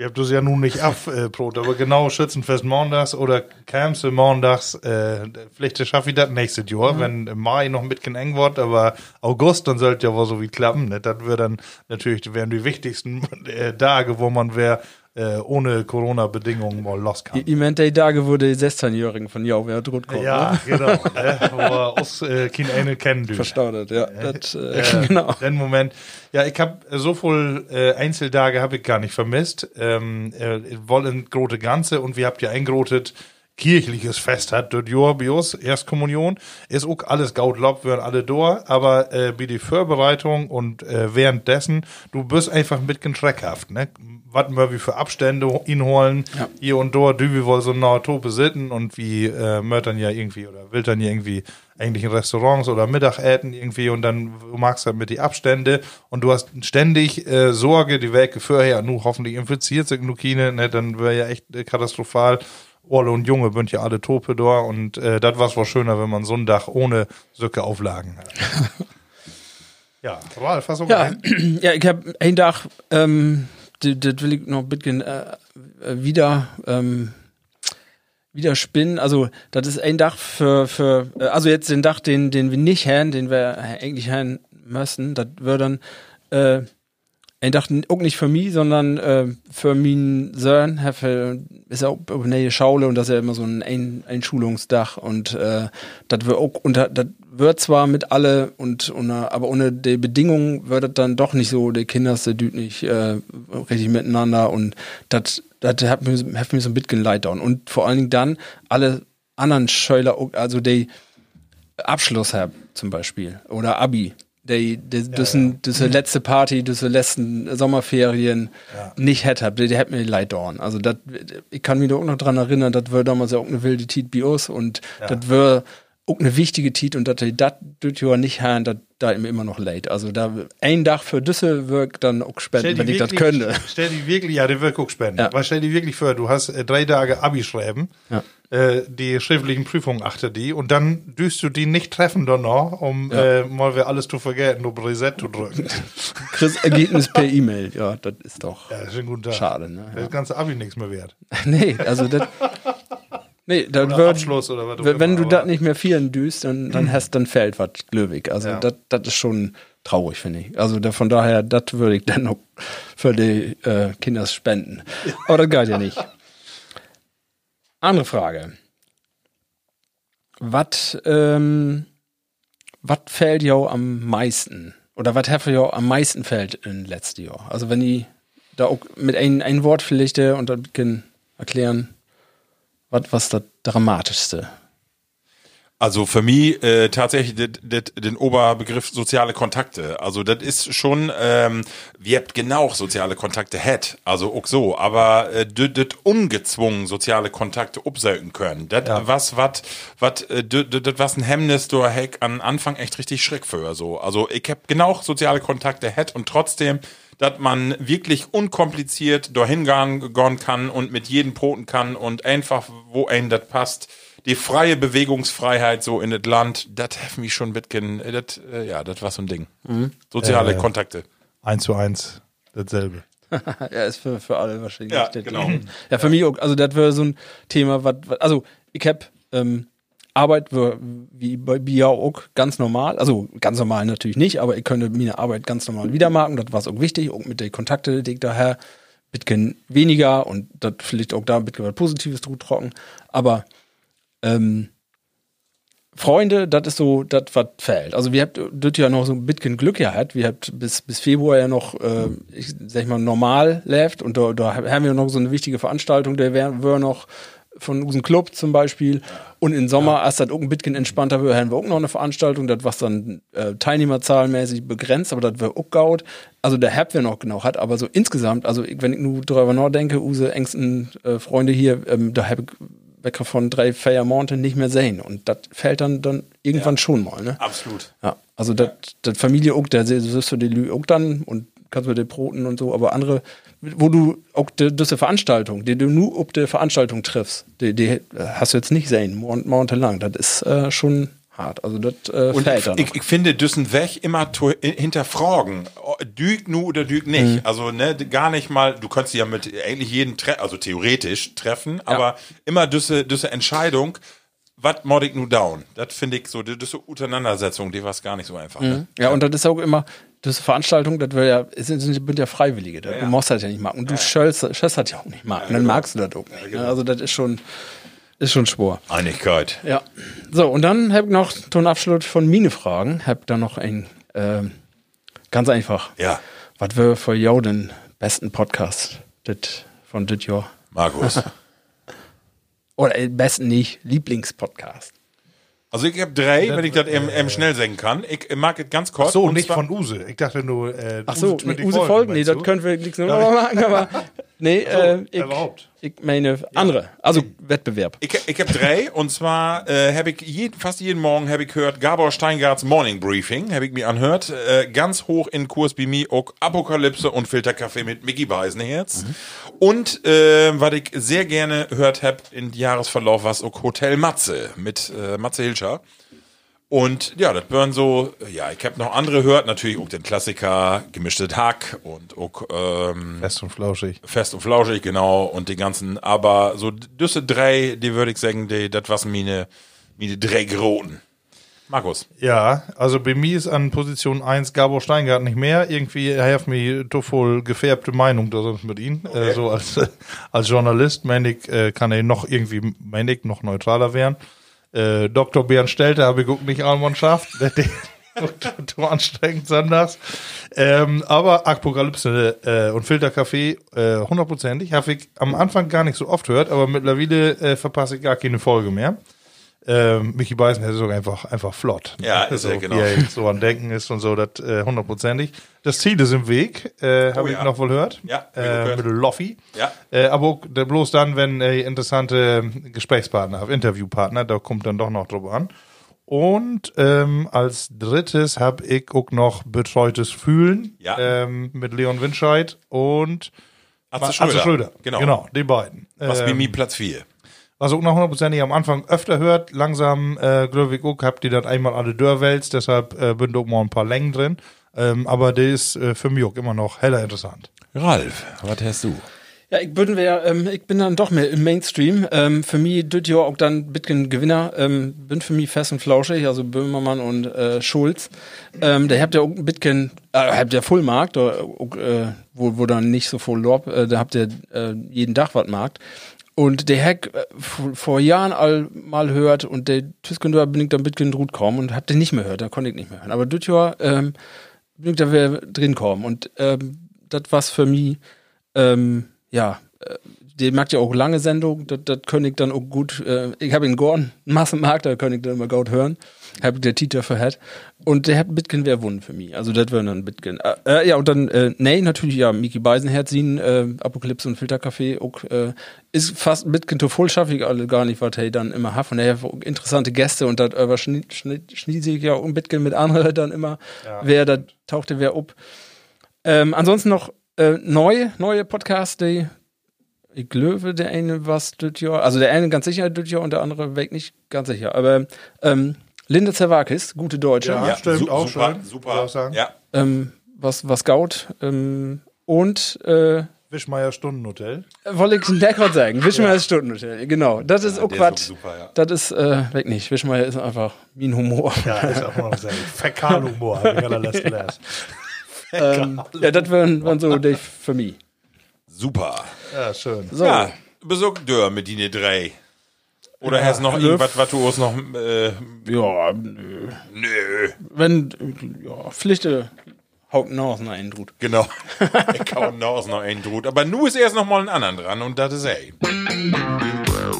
Ihr habt das ja nun nicht abbrot, aber genau Schützenfest montags oder Kämse montags, äh, vielleicht schaffe ich das nächstes Jahr, wenn im Mai noch ein bisschen eng wird, aber August, dann sollte ja wohl so wie klappen, ne? Das wäre dann natürlich, wären die wichtigsten äh, Tage, wo man wer äh, ohne Corona-Bedingungen mal los kann. Ich meinte, die Tage wurde die 16-Jährigen von Jau wer droht kommen. Ja, ne? genau. ne? Wo wir uns äh, kein eine kennen dürfen. Verstaudet, ja. Das, äh, Äh, genau. Den Moment. Ja, ich habe so viel äh, Einzeltage habe ich gar nicht vermisst. Ähm, äh, wollen große Ganze und wir habt ja ein großes kirchliches Fest hat dort uns, Erstkommunion, ist auch alles Gautlob, wir alle da, aber äh, bei die Vorbereitung und äh, währenddessen, du bist einfach ein bisschen schreckhaft, ne? Was wir wie für Abstände inholen, Ja. hier und dort, du wir wollen so eine Tope sitten und wie äh, möchtern ja irgendwie oder will dann ja irgendwie eigentlich in Restaurants oder Mittagäten irgendwie und dann du magst halt mit die Abstände und du hast ständig äh, Sorge, die Werke vorher, nu hoffentlich infiziert sich nu keine, ne, dann wäre ja echt äh, katastrophal. Orle und Junge sind ja alle Tope da und äh, das war wohl schöner, wenn man so ein Dach ohne Söcke Auflagen hat. ja, Ralf, hast du Ja, ja, ich habe ein Dach, ähm, das, das will ich noch ein bisschen äh, äh, wieder, ähm, wieder spinnen. Also, das ist ein Dach für, für äh, also jetzt den Dach, den, den wir nicht haben, den wir eigentlich haben müssen, das wäre dann äh, ein Dach auch nicht für mich, sondern äh, für meinen Sohn. Ist ja auch eine Schaule und das ist ja immer so ein ein Einschulungsdach und äh, das wird auch unter, das wird zwar mit alle und unter, aber ohne die Bedingungen wird das dann doch nicht so, die Kinder sind nicht äh, richtig miteinander und das das hat mir, hat mir so ein bisschen leid down. Und vor allen Dingen dann alle anderen Schüler, also die Abschluss haben zum Beispiel oder Abi. Die, die, das, sind- das ist die letzte Party, das ist die letzten Sommerferien nicht hätte, die, die hat mir leid dorn. Also das, ich kann mich da auch noch dran erinnern, das war damals ja auch eine wilde Tit bei uns und das war eine wichtige Tit und dass die das ja nicht haben, dat, da immer noch late. Also da ein Dach für Düssel wirkt dann auch spenden, wenn ich das könnte. Stell die wirklich, ja, der wird auch spenden. Ja. Weil stell die wirklich vor, du hast äh, drei Tage Abi schreiben, Ja. äh, die schriftlichen Prüfungen achte die und dann düst du die nicht treffen dann noch, um äh, mal wir alles zu vergessen, um Reset zu drücken. Chris Ergebnis per E-Mail. Ja, das ist doch ja, ein guter Tag. schade. Ne? Das ganze Abi nichts mehr wert. Nee, also das. Nee, das Oder wird, Abschluss oder was wenn, immer, du das nicht mehr vielen düst, dann, dann hast dann fällt was glöwig. Also Ja. das das ist schon traurig, finde ich. Also da, von daher, das würde ich dann noch für die äh, Kinder spenden. Aber das geht ja nicht. Andere Frage. Was ähm, was fällt ja am meisten? Oder was hat ja am meisten fällt in letztes Jahr? Also wenn ich da auch mit ein, ein Wort vielleicht äh, und dann erklären, was was das Dramatischste? Also für mich äh, tatsächlich det, det, den Oberbegriff soziale Kontakte. Also das ist schon, ähm, wir habt genau soziale Kontakte hat, also auch so, aber äh, das das ungezwungen soziale Kontakte upselten können. Das was wat wat äh, das was ein Hemmnis du heck an Anfang echt richtig schreck für so. Also ich hab genau soziale Kontakte hat und trotzdem dass man wirklich unkompliziert dahin gehen gehen kann und mit jedem poten kann und einfach, wo einem das passt, die freie Bewegungsfreiheit so in das Land, das hat mich schon mitgen, das, äh, ja, das war so ein Ding. Soziale Äh, Kontakte. Eins zu eins dasselbe. ja, ist für, für alle wahrscheinlich. Ja, genau. Ja, für mich auch. Also, das wäre so ein Thema, was, also, ich hab, ähm, Arbeit wie bei Bia auch ganz normal, also ganz normal natürlich nicht, aber ich könnte meine Arbeit ganz normal wieder machen, das war auch wichtig, auch mit den Kontakte, die ich daher bisschen weniger und das vielleicht auch da ein bisschen was Positives drüber trocken, aber ähm, Freunde, das ist so, das was fehlt. Also wir habt das ja noch so ein bisschen Glück gehabt. Wir habt bis, bis Februar ja noch, äh, ich sag mal, normal läuft. Und da, da haben wir noch so eine wichtige Veranstaltung, der wäre wär noch von unserem Club zum Beispiel. Und im Sommer, als das auch ein bisschen entspannter wird, haben wir auch noch eine Veranstaltung, das was dann äh, teilnehmerzahlmäßig begrenzt, aber das wäre auch gaut. Also der Hab wir noch genau hat, aber so insgesamt, also wenn ich nur darüber nachdenke, unsere engsten äh, Freunde hier, ähm, da hab ich Wecker von drei Feiermonate nicht mehr sehen. Und das fällt dann, dann irgendwann schon mal, ne? Absolut. Ja, also das Familie auch, da siehst du die Lü auch dann und kannst mit den Broten und so, aber andere, wo du auch die, diese Veranstaltung, die du nur ob der Veranstaltung triffst, die, die hast du jetzt nicht sehen, mon- monatelang. Das ist äh, schon hart. Also das äh, Und fällt ich, dann. ich, ich finde, düssen weg immer to- hinterfragen. Düg nu oder düg nicht. Also, ne, gar nicht mal, du kannst ja mit eigentlich jeden, tre also theoretisch treffen, aber immer düsse, düsse Entscheidung, was mod ich nu down? Das finde ich so, düsse Auseinandersetzung, die war gar nicht so einfach. Ne? Ja, und das ist auch immer, das ist Veranstaltung, das ja, sind, ja Freiwillige, das, du musst das ja nicht machen. Und du schöllst, schöllst das ja auch nicht machen. Und dann magst du das auch nicht. ne? Also das ist schon, ist schon Spur. Einigkeit. Ja. So, und dann hab ich noch zum Abschluss von Mine Fragen, hab da noch ein, ähm, ganz einfach. Ja, Was wäre für jou den besten Podcast dit, von dit Jahr? Markus. Oder äh, besten nicht, Lieblingspodcast. Also ich habe drei, wenn ich das eben, eben schnell sagen kann. Ich mag es ganz kurz. So, und nicht von Use. Ich dachte nur, äh, Ach so, Use nee, 20 Use Folgen, nee, das können wir nichts nur noch machen, aber nee, äh, ich, überhaupt. ich meine andere, also Wettbewerb. Ich, ich habe drei und zwar äh, habe ich jeden, fast jeden Morgen habe ich gehört Gabor Steingarts Morning Briefing, habe ich mir anhört. Äh, ganz hoch in Kurs bei mir auch Apokalypse und Filterkaffee mit Mickey Beisenherz. Und äh, was ich sehr gerne gehört habe im Jahresverlauf, was auch Hotel Matze mit äh, Matze Hilscher. Und ja, das wären so, ja, ich habe noch andere gehört, natürlich auch den Klassiker, gemischtes Hack und auch ähm, Fest und flauschig. Fest und flauschig, genau, und die ganzen, aber so düsse drei, die würde ich sagen, die, das was meine, meine drei Groten. Markus. Ja, also bei mir ist an Position 1 Gabor Steingart nicht mehr. Irgendwie er hat mir doch voll gefärbte Meinung da sonst mit ihm. Äh, so als, äh, als Journalist, meine ich, äh, kann er noch irgendwie, meine ich, noch neutraler werden. Äh, Dr. Bernd Stelter ich auch nicht geschafft. Der- zu anstrengend sonntags. Ähm, aber Apokalypse äh, und Filterkaffee äh, hundertprozentig. Habe ich am Anfang gar nicht so oft gehört, aber mittlerweile äh, verpasse ich gar keine Folge mehr. Ähm, Michi Beisen ist auch einfach, einfach flott. Ja, ist so, er, genau. Wie er so an Denken ist und so, das äh, hundertprozentig. Das Ziel ist im Weg, äh, habe Oh, ich ja. noch wohl gehört. Ja, ich äh, gehört. mit Loffi. Ja. Äh, aber bloß dann, wenn äh, interessante Gesprächspartner, Interviewpartner, da kommt dann doch noch drüber an. Und ähm, als drittes habe ich auch noch Betreutes Fühlen Ja. ähm, mit Leon Winscheid und Atze Schröder. Genau. Genau. genau, die beiden. Was Ähm, wie mir Platz 4. was auch noch hundertprozentig am Anfang öfter hört, langsam, äh, glaube ich auch, habt ihr das einmal alle Dörrwälz, deshalb äh, bin auch mal ein paar Längen drin. Ähm, aber der ist äh, für mich auch immer noch heller interessant. Ralf, was hast du? Ja, ich bin, wär, ähm, ich bin dann doch mehr im Mainstream. Ähm, für mich düt ja auch dann Bitcoin Gewinner. Ähm, bin für mich fest und flauschig, also Böhmermann und äh, Schulz. Ähm, der habt ja auch Bitcoin, äh, habt ja Fullmarkt, oder, äh, wo, wo dann nicht so voll Lob, äh, da habt ihr äh, jeden Tag was Markt. Und der Hack äh, vor- Jahren all mal hört und der Tüskendor bin ich dann Bitcoin drut kommen und hab den nicht mehr hört, da konnte ich nicht mehr hören. Aber düt ja, ähm, bin ich da wieder drin kommen und ähm, das war's für mich. Ähm, ja, der mag ja auch lange Sendung, das, das könnte ich dann auch gut, äh, ich habe in Gorn Massenmarkt, da könnte ich dann immer gut hören, habe der Titer für hat und der hat Bitcoin wäre Wunden für mich, also das wäre dann Bitcoin. Äh, äh, ja, und dann, äh, nee, natürlich, ja, Miki Beisenherz, ihn, äh, Apokalypse und Filterkaffee, auch, äh, ist fast Bitcoin to voll schaffe ich alle gar nicht, was er dann immer hat und er hat auch interessante Gäste und das über schnitt, schnitt, schnitt sich ja um Bitcoin mit anderen dann immer, wer da tauchte wer up. Ähm, ansonsten noch äh, neue, neue Podcasts, die ich glaube, der eine was das Jahr, also der eine ganz sicher das Jahr und der andere weg nicht ganz sicher. Aber ähm, Linda Zerwakis, gute Deutsche, Ja, stimmt, su- auch super, schön, super. auch sagen. Ja. ähm, was, was Gaut ähm, und äh, Wischmeier Stundenhotel. wollte ich der gerade sagen, Wischmeier ist Stundenhotel, genau. Das ist auch Quatsch. auch super, ja. Das ist äh, weg nicht. Wischmeier ist einfach wie ein Humor. Ja, ist auch noch sehr gut. Fäkalhumor, habe ich allerletzte gelernt. ähm, ja, das wären wären so die für mich. Super. Ja, schön. So. Ja, besorgt Dörr mit die drei. Oder hast noch irgendwas, was du uns noch, äh, Ja, nö. nö, wenn, ja, Pflichte haut Nasen ein, Drut. genau. ich kann noch noch einen Drut. Aber nu ist erst noch mal ein anderen dran und das ist er.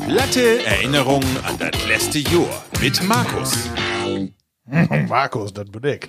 Glatte Erinnerungen an das letzte Jahr mit Markus. Markus, das bin ich.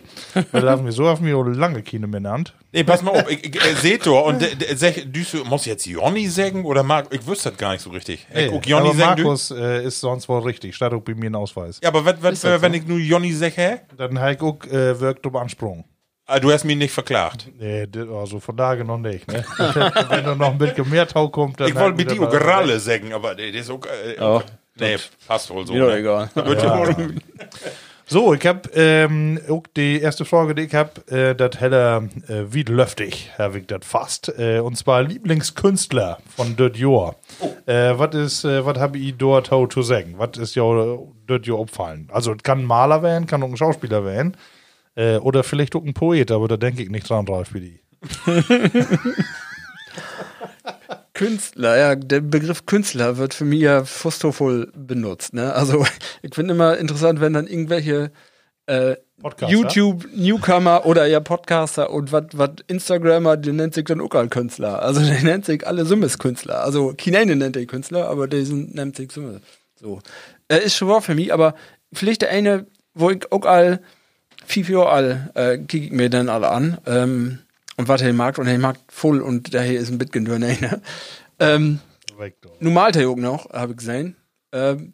Weil da haben wir so auf mir lange keine mehr genannt. Nee, pass mal auf, ich, ich, äh, seht doch, und äh, äh, sag, du so- muss jetzt Jonny sagen oder Mark? Ich wüsste das gar nicht so richtig. Ich Jonny aber sagen? Markus äh, ist sonst wohl richtig. Steht auch bei mir ein Ausweis. Ja, aber was, was, äh, wenn ich nur Jonny sag, hä? Dann habe ich auch äh, wirkt um Ansprung. Ah, du hast mich nicht verklagt. Nee, also von daher noch nicht. Ne? Wenn da noch ein bisschen mehr Tau kommt, dann. Ich wollte mit das mal- Gralle sagen, aber das ist auch, äh, Ja, nee, passt wohl so. Mir doch ne? egal. Ja. So, ich hab ähm, auch die erste Frage, die ich hab, äh, das heller äh, wie löftig, Herr ich das fast. Äh, und zwar Lieblingskünstler von Dirt Jahr. Äh, was ist, äh, was hab ich dort zu sagen? Was ist ja Dirt Jahr opfallen? Also, kann ein Maler werden, kann auch ein Schauspieler werden. Äh, oder vielleicht auch ein Poet, aber da denke ich nicht dran, Ralf, wie die. Künstler, ja, der Begriff Künstler wird für mich ja fustovoll benutzt. Ne? Also ich finde immer interessant, wenn dann irgendwelche äh, Podcaster? YouTube-Newcomer oder ja Podcaster und was Instagrammer, die nennt sich dann auch alle Künstler. Also der nennt sich alle Summes Künstler. Also Kinene nennt er Künstler, aber der nennt sich Summes. So. Äh, ist schon wahr für mich, aber vielleicht der eine, wo ich auch all viel, viel all, äh, kick ich mir dann alle an. Ähm, und was er mag, und er mag voll und daher ist ein dünner. Ne? Ähm, nun malt er auch noch, habe ich gesehen. Ähm,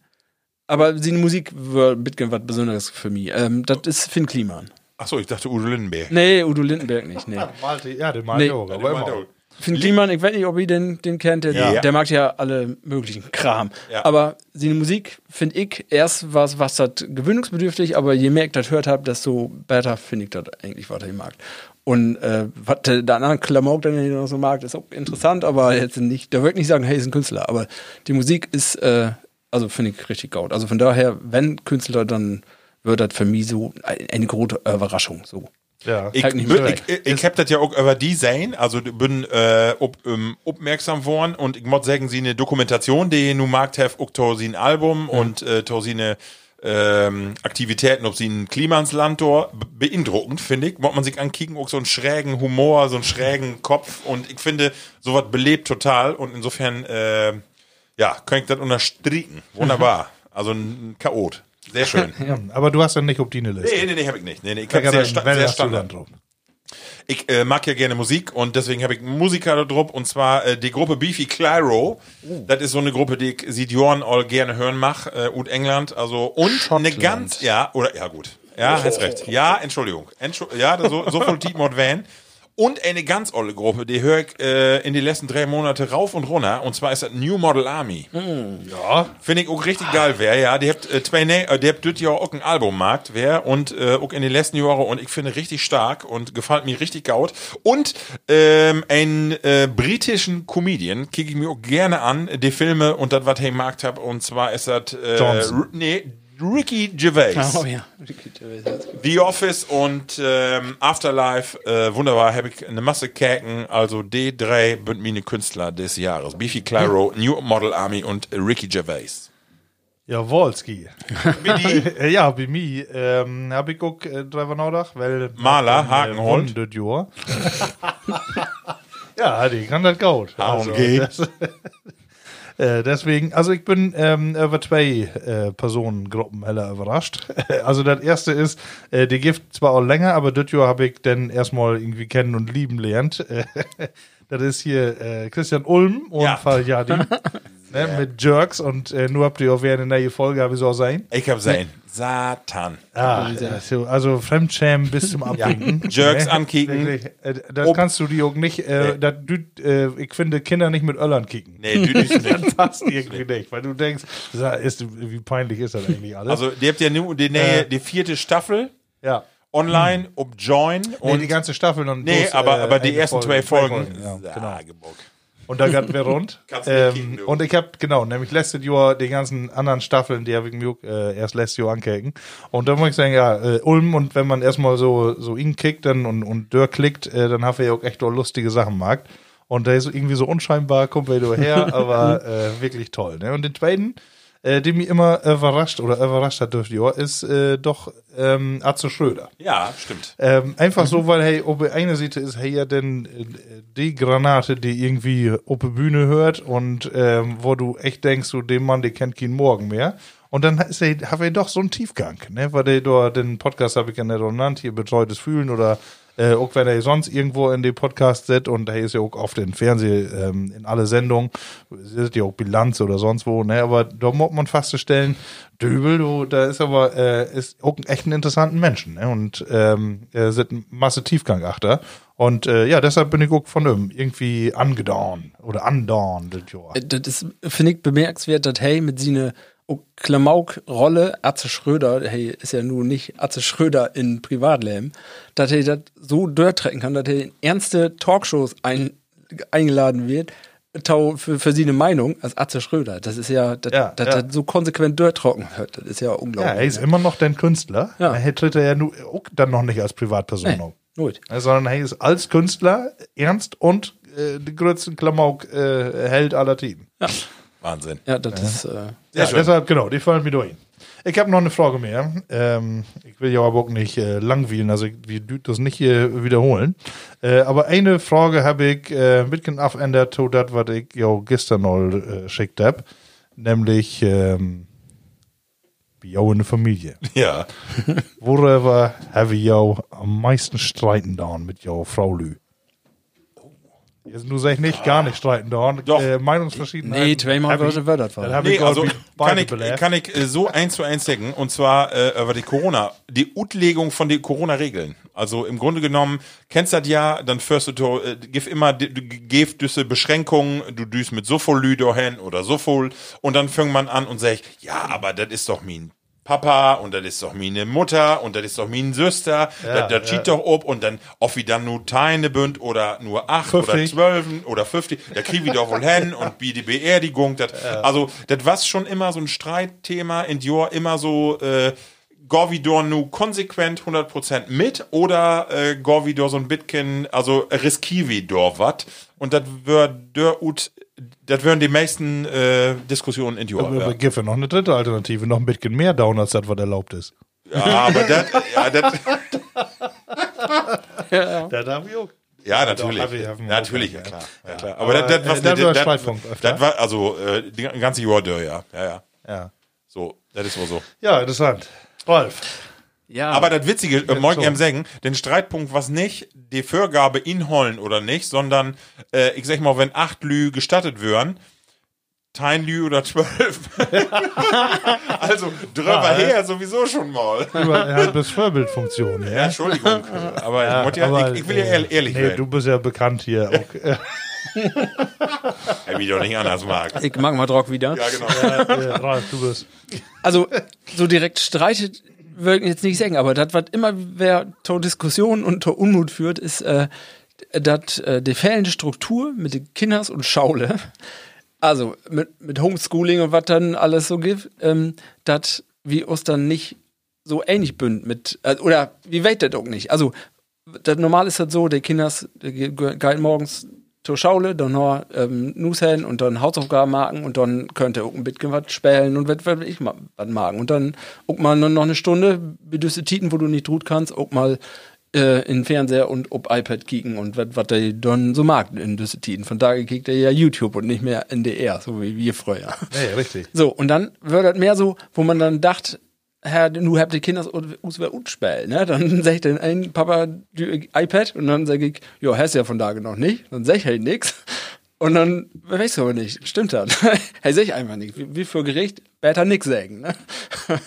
aber seine Musik war ein bisschen was Besonderes für mich. Ähm, das ist Finn Kliman. Achso, ich dachte Udo Lindenberg. Nee, Udo Lindenberg nicht, nee. Malte, ja, den Malte Nee. auch, aber immer. Finn Kliman, ich weiß nicht, ob ihr den, den kennt, der, Ja. der mag ja alle möglichen Kram. Ja. Aber seine Musik, finde ich, erst was, was das gewöhnungsbedürftig, aber je mehr ich das hört habe, desto besser finde ich das eigentlich, was er mag. Und äh, was der, der andere Klamauk dann hier noch so mag, ist auch interessant, aber jetzt nicht, da würde ich nicht sagen, hey, ist ein Künstler, aber die Musik ist, äh, also finde ich richtig gut. Also von daher, wenn Künstler, dann wird das für mich so ein- eine große Überraschung, so. Ja. Ich, Halt ich, ich, ich hab das ja auch über die sein, also bin äh, ob, ähm, aufmerksam worden und ich muss sagen, sie eine Dokumentation, die nun mag have auch ein Album und äh, eine ähm, Aktivitäten, ob sie ein Klimansland dort be- beeindruckend, finde ich. Muss man sich ankicken, auch so einen schrägen Humor, so einen schrägen Kopf und ich finde, sowas belebt total und insofern, äh, ja, kann ich das unterstrichen. Wunderbar. Also ein Chaot. Sehr schön. Aber du hast dann nicht auf die Liste. Nee, nee, nee, hab ich nicht. Nee, nee, ich Da hab kann sehr, sta sehr Standard. drauf? Ich äh, mag ja gerne Musik und deswegen habe ich einen Musiker da drauf und zwar äh, die Gruppe Beefy Clyro. Das ist so eine Gruppe, die ich seit Jahren all gerne hören mach, äh, ut England, also und eine ganz, ja, oder, ja gut. Ja, hast recht. Ja, Entschuldigung. Entschu ja, so, so viel Tietmod Van. Und eine ganz olle Gruppe, die höre ich äh, in die letzten drei Monate rauf und runter. Und zwar ist das New Model Army. Ja. Finde ich auch richtig geil wär, ja. Die habt äh, zwei, ne äh, die habt das Jahr auch ein Albummarkt wär und äh, auch in den letzten Jahren und ich finde richtig stark und gefällt mir richtig gaut. Und ähm, einen äh, britischen Comedian kicke ich mir auch gerne an, die Filme und das, was ich gemacht hab. Und zwar ist das äh, Johnson. Nee, Ricky Gervais. Oh ja. The Office und ähm, Afterlife, äh, wunderbar, habe ich eine Masse Käken, also die drei sind meine Künstler des Jahres. Beefy Clyro, New Model Army und Ricky Gervais. Ja, Wolski. Wie die? Äh, ja, bei mir ähm, hab ich auch äh, drüber nachgedacht, weil Maler, Hakenhund. das Jahr. ja, die kann das gut. Also, H&G. das, äh, deswegen, also ich bin ähm, über zwei äh, Personengruppen heller überrascht. Also das erste ist, äh, die gibt zwar auch länger, aber das Jahr habe ich dann erstmal irgendwie kennen und lieben lernt. das ist hier äh, Christian Ulm und Ja. Faljadi. Ne, mit Jerks und äh, nur habt ihr auch während der neue Folge habe ich so sein. Ich hab sein. Satan. Ah, also, also Fremdschämen bis zum Abwinken. Jerks Ne? ankicken. Äh, das Ob- kannst du die auch nicht, äh, Nee. das, du, äh, ich finde Kinder nicht mit Öllern kicken. Nee, du nicht. Das passt irgendwie nicht, weil du denkst, ist, wie peinlich ist das eigentlich alles? Also, die habt ja nur die, Nähe, die vierte Staffel ja. Online, ob Join Nee, und. die ganze Staffel und Nee, bloß, aber, äh, aber die ersten Folge, zwei Folgen. Ja, genau. Und da geht wir rund. Ähm, und ich hab, genau, nämlich letztes Jahr die ganzen anderen Staffeln, die habe ich mir äh, erst letztes Jahr angeguckt. Und da muss ich sagen, ja, äh, Ulm und wenn man erstmal so, so ihn kickt dann und, und Dörr klickt, äh, dann hat er ja auch echt auch lustige Sachen mag. Und der ist irgendwie so unscheinbar, kommt er her, aber äh, wirklich toll. Ne? Und den zweiten, äh, der mich immer überrascht oder überrascht hat durch die Jahr, ist äh, doch ähm, Atze Schröder. Ja, stimmt. Ähm, einfach so, weil, hey, ob eine Seite ist, hey, ja, denn äh, die Granate, die irgendwie auf der Bühne hört und ähm, wo du echt denkst, du, dem Mann, der kennt keinen Morgen mehr. Und dann ist er, hat er doch so einen Tiefgang, ne? Weil der den Podcast habe ich ja nicht genannt, hier betreutes Fühlen oder äh, auch wenn er sonst irgendwo in den Podcast sitzt und er ist ja auch oft im Fernsehen, ähm, in alle Sendungen, ist ja auch Bilanz oder sonst wo, ne? Aber da muss man feststellen, Döbel, du, da ist aber, äh, ist auch echt ein interessanten Menschen, ne? Und ähm, er sind ein Masse Tiefgang achter. Und äh, ja, deshalb bin ich auch von ihm irgendwie angedauert oder das Jahr. Äh, Das ist, finde ich, bemerkenswert, dass hey mit seine Klamauk-Rolle, Atze Schröder, hey, ist ja nun nicht Atze Schröder in Privatleben, dass er das so durchtrecken kann, dass er in ernste Talkshows ein, eingeladen wird, tau für, für seine Meinung als Atze Schröder. Das ist ja, dass Ja, dass ja. das so konsequent durchtrocken wird. Das ist ja Ja, unglaublich. er ist immer noch dein Künstler. Ja. Er tritt er ja nur, auch dann noch nicht als Privatperson Nee, auf. gut. Ja, sondern er ist als Künstler ernst und äh, die größten Klamauk äh, Held aller Zeiten. Wahnsinn. Ja, das ist, äh, Ja, schön. deshalb, genau, die fallen mir durch. Ich habe noch eine Frage mehr. Ähm, ich will ja aber auch nicht äh, langweilen, also ich, wir dürfen das nicht hier wiederholen. Äh, aber eine Frage habe ich äh, ein bisschen abändert zu das, was ich ja gestern noch äh, schickt habe. Nämlich, ähm, wie auch in der Familie. Ja. Worüber habe ich ja am meisten streiten da mit jou Frau Lü? Jetzt nur sag ich nicht, gar nicht streiten da. Doch. Äh, Meinungsverschiedenheiten. nee, hab ich- Wörter, Wörter Dann Nee, ich also kann ich, kann ich äh, so eins zu eins decken. Und zwar äh, über die Corona, die Utlegung von den Corona-Regeln. Also im Grunde genommen, kennst du das ja, dann führst du, to- äh, gib immer, du gibst diese Beschränkungen, du düst mit so viel Lü hin oder so viel. Und dann fängt man an und sagt, ja, aber das ist doch mein Papa und das ist doch meine Mutter und das ist doch meine Schwester, Ja, das, das schießt doch ob und dann, ob wie dann nur Teine bünd oder nur acht oder 50. zwölfen oder 50, da krieg ich doch wohl hin und wie die Beerdigung, das, also, das war schon immer so ein Streitthema in Dior, immer so, äh, Gorvidor nu konsequent 100% mit oder äh, Gorvidor so ein Bitkin, also Riskividor wat. Und das wär der ut, das wären die meisten äh, Diskussionen in Dior. Aber Ja. ja. gibt ja noch eine dritte Alternative, noch ein bisschen mehr down, als das, was erlaubt ist. ja, aber das, ja, das, Da darf ich auch. Ja, natürlich. Ja, natürlich, ja klar. ja. Ja, klar. Aber, das, das, was äh, das war das, Streitpunkt öfter. das war also äh, die ganze Jahr ja. Ja, ja. Ja. So, das ist wohl so. Ja, interessant. Rolf. Ja. Aber das Witzige, äh, so. ich sagen, den Streitpunkt was nicht die Vorgabe inholen oder nicht, sondern äh, ich sag mal, wenn acht Lü gestattet würden, tein Lü oder zwölf. also drüber Ah, her sowieso schon mal. Über, er hat bis Vorbildfunktion, Ja, ja. Entschuldigung. Aber, ich, muss ja, aber, ich, ich will ja äh, ehrlich, ehrlich nee, werden. du bist ja bekannt hier. Auch, Hab ich doch nicht anders mag. Ich mag mal Drock wieder. Ja, genau. äh, Ralf, du bist. Also, so direkt streitet, würde ich jetzt nicht sagen, aber das, was immer wer zur Diskussion und zur Unmut führt, ist, äh, dass äh, die fehlende Struktur mit den Kinders und Schaule, also mit, mit Homeschooling und was dann alles so gibt, ähm, dass wir uns dann nicht so ähnlich bünd mit, äh, oder wie weit das auch nicht. Also, das normal ist das so, die Kinders gehen morgens zur Schaule, dann noch ähm, Nuss hin und dann Hausaufgaben machen und dann könnte auch ein bisschen was spielen und was was ich was machen. Und dann auch mal noch eine Stunde, bedüste Titen, wo du nicht tut kannst, auch mal äh, in den Fernseher und ob iPad kicken und was der dann so mag in düsse Titen. Von daher kriegt er ja YouTube und nicht mehr NDR, so wie wir früher. Nee, richtig. So, und dann wird das mehr so, wo man dann dacht, Herr, du habt die Kinder aus wer utspiel, ne? Dann sag ich den einen Papa die iPad und dann sag ich, ja, hast ja von da noch nicht. Dann sag ich halt nix. Und dann weißt du aber nicht, stimmt das? hey, sag ich einfach nicht. Wie, wie für Gericht, besser nix sagen, ne?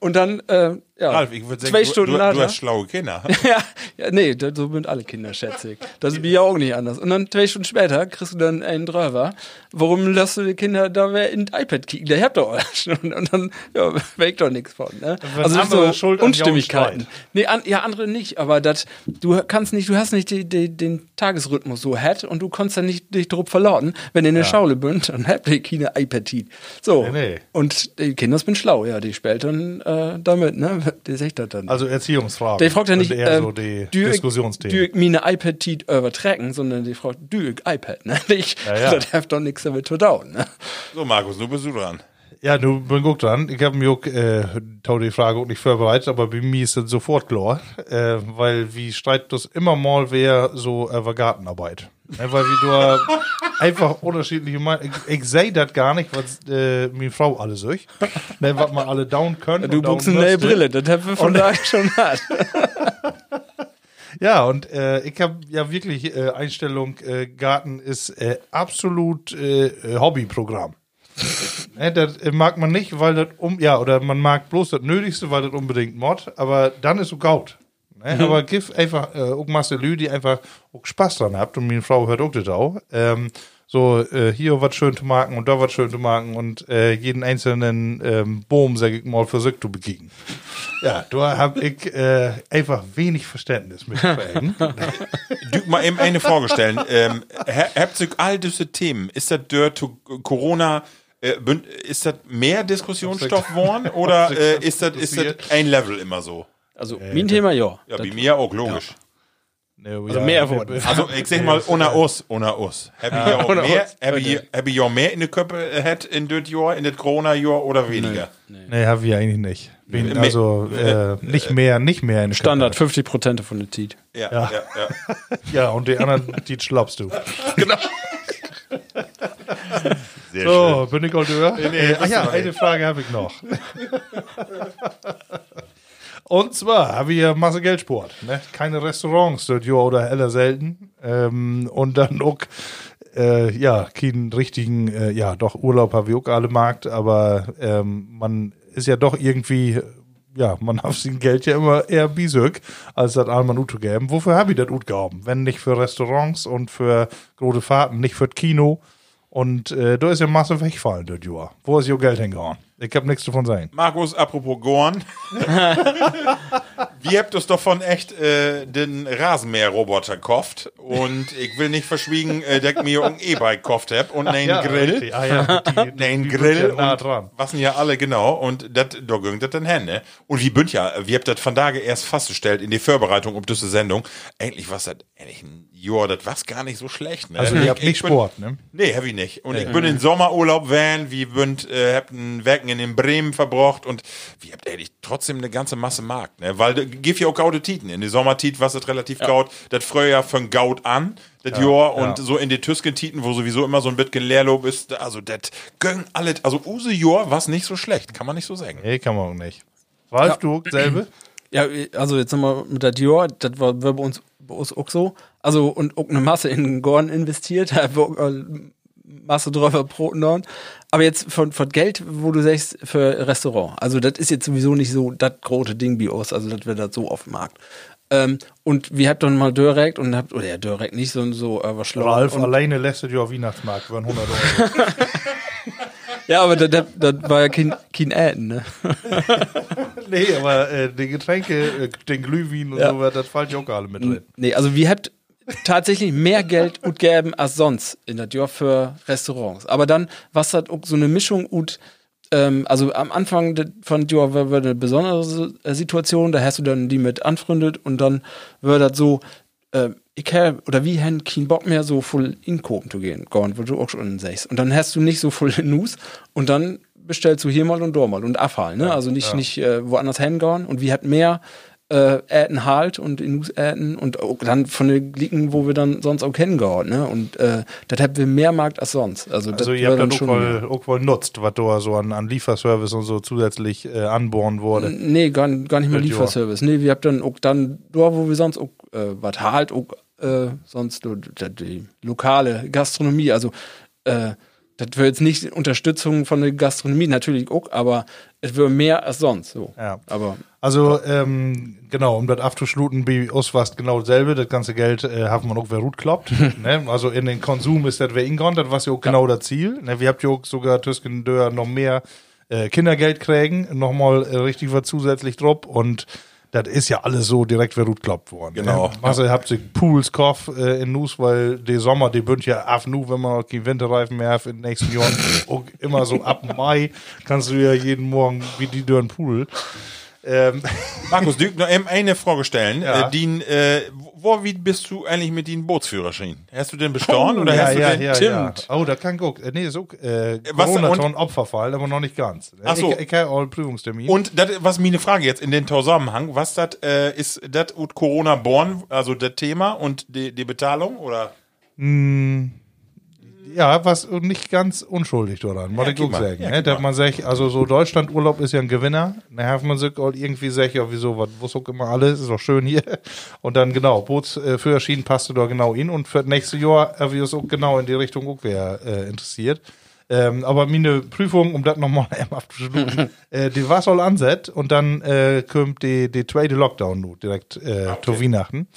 Und dann, äh, ja, Ralf, ich würde sagen, zwei du, Stunden du, nachher. du hast schlaue Kinder. ja, ja, nee, so sind alle Kinder, schätze ich. Das ist mir ja auch nicht anders. Und dann zwei Stunden später kriegst du dann einen Dröver. Warum lässt du die Kinder da wer in das iPad kicken? Der habt doch alles schon. Und dann, ja, weg doch nichts von, ne? Also andere so schuld Unstimmigkeiten. Nee, an, ja, andere nicht, aber das, du kannst nicht, du hast nicht die, die, den Tagesrhythmus so hat und du kannst dann nicht dich drauf verlauten. Wenn ihr in der Schaule bünd, dann habt ihr keine iPad. So. Nee, nee. Und die Kinder sind schlau, ja, die spielt dann äh, damit, ne? Die sagt das dann. Also Erziehungsfragen. Der fragt ja nicht, Und eher ähm, so die Diskussionsthemen. Du meine iPad tit übertragen, sondern die fragt, du iPad, ne? Ich, Ja, ja. das hat doch nichts damit zu tun, ne? So, Markus, du bist du dran. Ja, du bin gut dran. Ich habe mir auch äh, tau die Frage auch nicht vorbereitet, aber bei mir ist das sofort klar, äh, weil wie streitet das immer mal wer so äh, war Gartenarbeit. Ne, weil wie du einfach unterschiedliche Meinungen. Ich, ich sehe das gar nicht, was äh, meine Frau alles sagt. Ne, was man alle down können. Du buchst eine neue. Brille, das haben wir von daher schon hat. Ja, und äh, ich habe ja wirklich äh, Einstellung, äh, Garten ist äh, absolut äh, Hobbyprogramm. ne, das äh, mag man nicht, weil das um, ja, oder man mag bloß das Nötigste, weil das unbedingt Mod, aber dann ist so gaut. Ne? Aber gib einfach äh, auch Masse Lü, die einfach auch Spaß dran habt und meine Frau hört auch das auch. Ähm, so, äh, hier was schön zu machen und da was schön zu machen und äh, jeden einzelnen ähm, Boom, sag ich mal, versucht zu begegnen. Ja, da hab ich äh, einfach wenig Verständnis mit. Du mal eben eine Frage stellen. ähm, ha- habt ihr all diese Themen? Ist das durch to- Corona, äh, ist das mehr Diskussionsstoff geworden oder äh, ist das ist das ein Level immer so? Also, mein Thema, ja. Ja, bei mir auch, logisch. also mehr wurden. Also, ich sag mal, ohne us, ohne us. Hab ich ja auch ohne mehr, us. hab ich, hab ich ja mehr in der Köppe hat in das Jahr, in das Corona-Jahr oder weniger? Nee, haben wir eigentlich nicht. Wen, Nee. also äh, nicht mehr, nicht mehr in der Standard, 50 Prozent von der Zeit. Ja, ja, ja. Köppe. Ja, und die anderen, die schlappst du. Sehr So, bin ich all durch? nee, äh, das ach ja, eine Frage habe ich noch. Und zwar ja Masse Geldsport. Ne? Keine Restaurants, das Jahr oder heller selten. Ähm, und dann auch, äh, ja, keinen richtigen, äh, ja, doch Urlaub habe ich auch alle Markt, aber ähm, man ist ja doch irgendwie, ja, man hat sein Geld ja immer eher bisück, als das einmal Uto geben. Wofür habe ich das Ut gehabt? Wenn nicht für Restaurants und für große Fahrten, nicht für das Kino. Und äh, da ist ja Masse wegfallen, das Jahr. Wo ist ihr Geld hingehauen? Ich hab nichts davon sagen. Markus, apropos Gorn. Wir habt uns davon echt äh, den Rasenmäher-Roboter gekauft. Und ich will nicht verschwiegen, äh, dass ich mir ein E-Bike gekauft hab und einen Grill. richtig. Ah, ja, die, die, Nein, die Grill ja nah dran. was sind ja alle genau und dat, da ging das dann hin, ne? Und wie bünd ja, wir habt das von Tage erst festgestellt in die Vorbereitung auf diese Sendung. Eigentlich was das eigentlich ein Jahr, das war's gar nicht so schlecht, ne? Also ihr habt Ich- nicht ich bin- Sport, ne? Nee, hab ich nicht. Und ich bin in Sommerurlaub van, wie bünd, äh, hab ein Werken in Bremen verbracht und wir habt ehrlich trotzdem eine ganze Masse Markt, ne? Weil, gib ja auch gaude Titen. In die Sommertit was es relativ gaut, das Frühjahr fängt gaut an, das Jahr und ja. so in die Tüsken-Titen, wo sowieso immer so ein bisschen Leerlob ist, also das gönn alles, also Use Jahr war's nicht so schlecht, kann man nicht so sagen. Nee, kann man auch nicht. Ralf, du selbe? Ja, also jetzt nochmal mit der Dior, das war, war bei uns bei uns auch so. Also und auch eine Masse in Gorn investiert, äh, Masse drauf Broten dort. Aber jetzt von, von Geld, wo du sagst, für Restaurant. Also das ist jetzt sowieso nicht so das große Ding wie uns, also das wird das so auf dem Markt. Ähm, und wir habt dann mal direkt und habt, oder ja, direkt nicht so, so äh, was schlau. Ralf und, alleine lässt es ja auf Weihnachtsmarkt für 100 Euro. Ja, aber das, das, das war ja kein, kein Äten, ne? nee, aber äh, die Getränke, äh, den Glühwein und Ja. so, das fällt ja auch alle mit drin. Nee, also wir habt tatsächlich mehr Geld utgeben als sonst in der Jahr für Restaurants. Aber dann, was hat so eine Mischung ut, ähm, also am Anfang von Jahr war, war eine besondere äh, Situation, da hast du dann die mit anfreundet und dann wird das so, äh, ich hab, oder wie haben keinen Bock mehr so voll inkopen zu gehen, gehen, wo du auch schon sagst. Und dann hast du nicht so voll Nus und dann bestellst du hier mal und dort mal und Abfall, ne? Also nicht, nicht äh, woanders hingehen und wir hatten mehr äh, Äten halt und in Nus Äten und auch dann von den Glicken, wo wir dann sonst auch hingehen, ne? Und äh, das haben wir mehr Markt als sonst. Also, Also ihr habt dann auch wohl, auch wohl nutzt, was da so an, an Lieferservice und so zusätzlich äh, anbohren wurde. Nee, gar, gar nicht mehr. Lieferservice. Nee, wir haben dann auch dann, da wo wir sonst auch äh, was halt, auch äh, sonst so, die, die lokale Gastronomie, also äh, das wäre jetzt nicht Unterstützung von der Gastronomie, natürlich auch, aber es wäre mehr als sonst. So. Ja. Aber Also, ähm, genau, um das abzuschluten, bei uns war es genau dasselbe. Das ganze Geld äh, haben wir noch wer gut klappt. ne? Also in den Konsum ist das wer ingon, das war ja auch genau das Ziel. Ne? Wir habt ja auch sogar Tüsken Dörr noch mehr äh, Kindergeld kriegen, nochmal äh, richtig was zusätzlich drauf und das ist ja alles so direkt wer gut klappt worden. Genau. Ne? Masse habt sich Pools kauf äh, in Nus, weil der Sommer, die bünd ja af nu, wenn man noch keinen Winterreifen mehr hat in den nächsten Jahren, auch immer so ab Mai kannst du ja jeden Morgen wie die Dörren Pool. Ähm, Markus, du noch eine Frage stellen. Ja. Äh, den, äh, wo wie bist du eigentlich mit den Bootsführerschein? Hast du den bestorn oder ja, hast du ja, den? ja, ja. Oh, da kann guck. Äh, nee, ist auch äh, Was- Corona-Ton Opferfall, aber noch nicht ganz. Ach so. Ich, ich habe auch einen Prüfungstermin. Und das, was meine Frage jetzt in den Zusammenhang, was das äh, ist, das Corona born, also das Thema und die, die Bezahlung oder? Ja, was nicht ganz unschuldig daran, muss Ja, ich auch sagen. Ja, ne? Dass man sagt, also so Deutschlandurlaub ist ja ein Gewinner. Da hat man sich auch irgendwie sagt, ja, wieso, was wusste auch immer alles, ist doch schön hier. Und dann genau, Bootsführerschienen passte da genau in und für das nächste Jahr habe ich es auch genau in die Richtung auch wer äh, interessiert. Ähm, aber meine Prüfung, um das nochmal abzuschließen, äh, die war soll anset und dann äh, kommt die, die zweite Lockdown direkt äh, zu Weihnachten.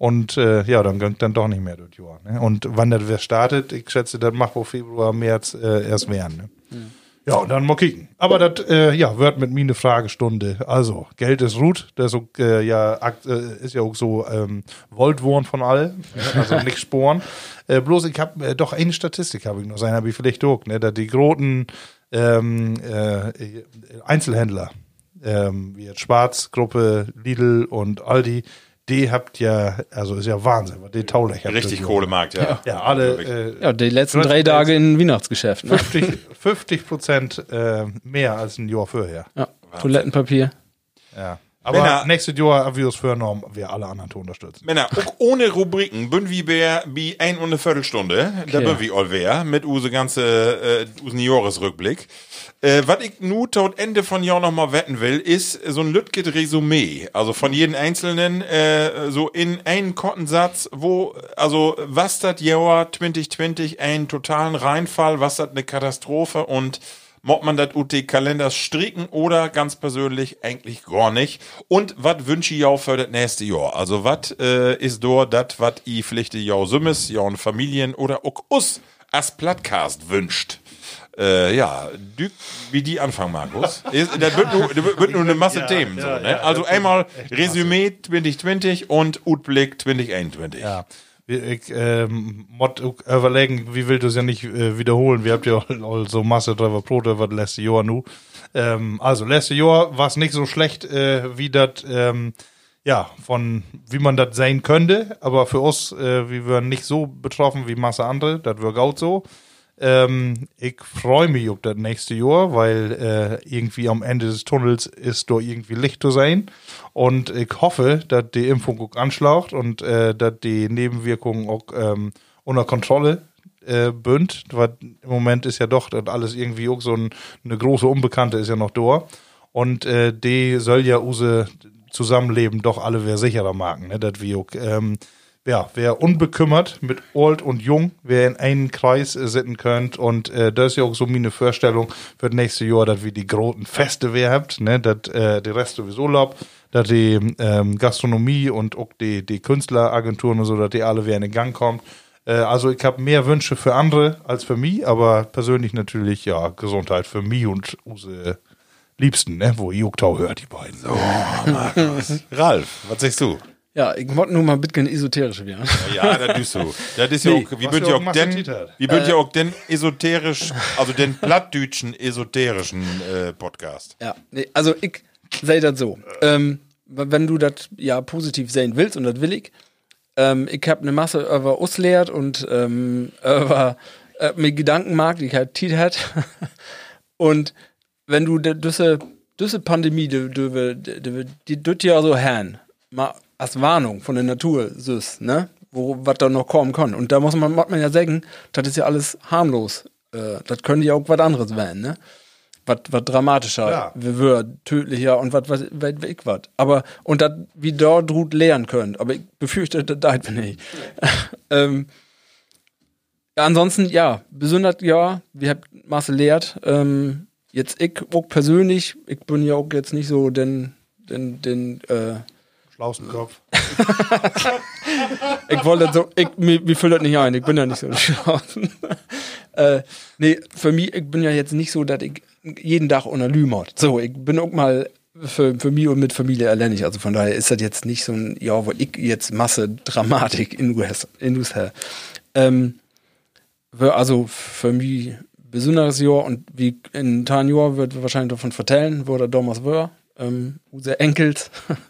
Und äh, ja, dann gönnt dann doch nicht mehr das Jahr. Ne? Und wann das startet, ich schätze, das macht wohl Februar, März äh, erst werden. Ne? Ja, und dann mal kicken. Aber das, äh, ja, wird mit mir eine Fragestunde. Also, Geld ist Rut, das ist, äh, ja, äh, ist ja auch so ähm, worden von all, ne? also nicht sporen. Äh, bloß ich habe äh, doch eine Statistik habe ich noch sein, habe ich vielleicht auch, ne, dass die großen ähm, äh, Einzelhändler, ähm, wie jetzt Schwarzgruppe, Lidl und Aldi, die habt ja, also ist ja Wahnsinn, was die Taulech Richtig Kohlemarkt, ja. Ja, alle äh, ja, die letzten drei Tage in Weihnachtsgeschäft. Ne? 50, 50 Prozent äh, mehr als ein Jahr vorher. Ja. Toilettenpapier. Ja. Aber Männer- nächstes Jahr haben wir es vorgenommen, wir alle anderen zu unterstützen. Männer, auch ohne Rubriken, bünd wie bei bei ein und eine Viertelstunde, da Okay. bünd wie all wer, mit use ganze, äh, usen Jahresrückblick. Äh, was ich nu tot Ende von Jahr noch mal wetten will, ist so ein Lütget Resümee. Also von jedem Einzelnen, äh, so in einen Kottensatz, wo, also, was das Jahr 2020 einen totalen Reinfall, was das eine Katastrophe und Mod man das UT Kalenders stricken oder ganz persönlich eigentlich gar nicht? Und was wünsche ich auch für das nächste Jahr? Also was äh, ist dort das, was ich vielleicht ja summes, ja Familien oder auch us als Plattcast wünscht? Äh, ja, du, wie die anfangen, Markus. Ist, das wird nur, wird nur eine Masse Themen. so, ne? also einmal Resümee 2020 und Utblick 2021. Ja. Ich ähm, mod auch überlegen, wie will du es ja nicht äh, wiederholen. Wir habt ja all so Masse drüber Pro über das letzte Jahr nu. Ähm, also, letzte Jahr war es nicht so schlecht, äh, wie das, ähm, ja, von, wie man das sein könnte. Aber für uns, äh, wir waren nicht so betroffen wie Masse andere. Das wird auch so. Ähm, ich freue mich auf das nächste Jahr, weil äh, irgendwie am Ende des Tunnels ist da irgendwie Licht zu sein. Und ich hoffe, dass die Impfung auch anschlaucht und äh, dass die Nebenwirkungen auch ähm, unter Kontrolle äh, bünd. Weil im Moment ist ja doch das alles irgendwie auch so ein, eine große Unbekannte ist ja noch da. Und äh, die soll ja use Zusammenleben doch alle wer sicherer machen, ne? dass wir auch, ähm, ja, wer unbekümmert mit alt und jung, wer in einen Kreis äh, sitzen könnt und äh, das ist ja auch so meine Vorstellung für das nächste Jahr, dass wir die großen Feste wer habt, ne, dass äh, der Rest sowieso lobt, dass die ähm, Gastronomie und auch die, die Künstleragenturen und so, dass die alle wieder in Gang kommt. Äh, also ich habe mehr Wünsche für andere als für mich, aber persönlich natürlich ja Gesundheit für mich und unsere Liebsten, ne, wo Juktau hört, die beiden. So. Ralf, was sagst du? Ja, ich wollte nur mal ein bisschen esoterisch werden. Ja, das ist so. Das ist ja Nee, auch, wie wir ja auch auch den, wie wird ja auch den esoterisch, also den plattdütschen esoterischen äh, Podcast. Ja, nee, also ich sehe das so. Ähm, wenn du das ja positiv sehen willst, und das will ich, ähm, ich habe eine Masse über uns lehrt und ähm, über äh, mir Gedanken mag, die ich halt tit hat. und wenn du diese, diese Pandemie, die, die, die, die tut ja so herren, mal als Warnung von der Natur, süß, ne? Wo, was da noch kommen kann. Und da muss man, muss man ja sagen, das ist ja alles harmlos. Äh, das könnte ja auch was anderes werden, ne? was dramatischer, Ja. wie wir tödlicher und was was weit weg was. Aber und das wie dort drut lernen könnt. Aber ich befürchte, das deit wir nicht. ähm, ja, ansonsten ja, besonders ja, wir habt Masse lehrt. Ähm, jetzt ich auch persönlich, ich bin ja auch jetzt nicht so den den den äh, Schlausten Kopf. ich wollte so, ich, mir, mir füllt das nicht ein, ich bin ja nicht so schlau. äh, nee, für mich, ich bin ja jetzt nicht so, dass ich jeden Tag unter Lümert. So, ich bin auch mal für, für mich und mit Familie alleinig. Also von daher ist das jetzt nicht so ein, ja, wo ich jetzt Masse Dramatik in US, in US ähm, also für mich besonderes Jahr und wie in ein Jahr wird wir wahrscheinlich davon vertellen, wo der damals war. Ähm, unser Enkels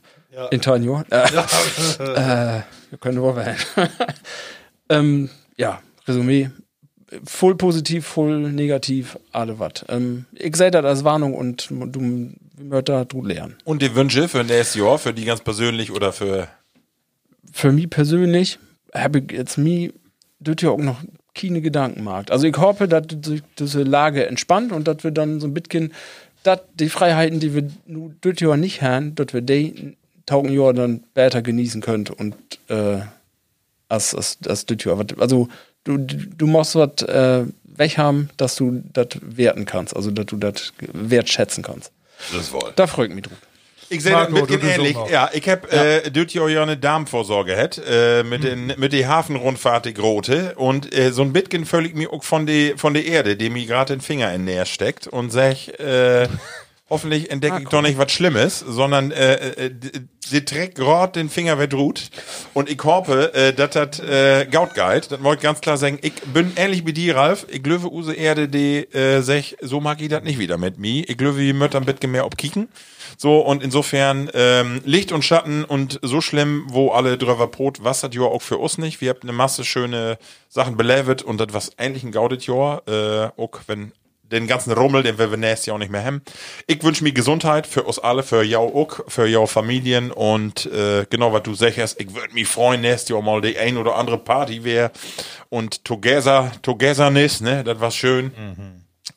in ein Jahr. Äh, äh, wir können wählen. ähm, ja, Resümee. Voll positiv, voll negativ, alle was. Ähm, ich sehe das als Warnung und du Mörder, du lernen. Und die Wünsche für nächstes Jahr, für die ganz persönlich oder für. Für mich persönlich habe ich jetzt mir dort ja auch noch keine Gedanken gemacht. Also ich hoffe, dass sich diese Lage entspannt und dass wir dann so ein bisschen, dass die Freiheiten, die wir nu dort ja nicht haben, dass wir die taugen Jahr dann besser genießen können und äh, als, als, als dort ja. Also du, du musst was äh, weg haben, dass du das werten kannst, also dass du das wertschätzen kannst. Das wohl. Da freue ich mich drauf. Ich sehe das mit ähnlich. Ja, ich hab äh, dort ja ja eine Darmvorsorge hat, äh, mit den mit die Hafenrundfahrt die Grote und äh, so ein bisschen völlig mir auch von der von der Erde, dem mir gerade den Finger in näher steckt und sag, äh, hoffentlich entdecke ich doch nicht was Schlimmes, sondern äh, äh, d- sie trägt gerade den Finger verdruht und ich hoffe, äh, dass das äh, Gaut geht. Das wollte ich ganz klar sagen. Ich bin ähnlich wie dir, Ralf. Ich glaube, use Erde, die äh, sech, so mag ich das nicht wieder mit mir. Ich glaube, wir möchten ein bisschen mehr obkicken. So, und insofern ähm, Licht und Schatten und so schlimm, wo alle drüber Brot, was hat ja auch für uns nicht. Wir haben eine Masse schöne Sachen belevet und das was eigentlich ein gaudet Jahr, äh, auch wenn den ganzen Rummel, den wir nächstes Jahr auch nicht mehr haben. Ich wünsche mir Gesundheit für uns alle, für jou auch, für jou Familien und äh, genau was du sagst, ich würde mich freuen, nächstes Jahr mal die ein oder andere Party wäre und Together, Togetherness, ne, das war schön.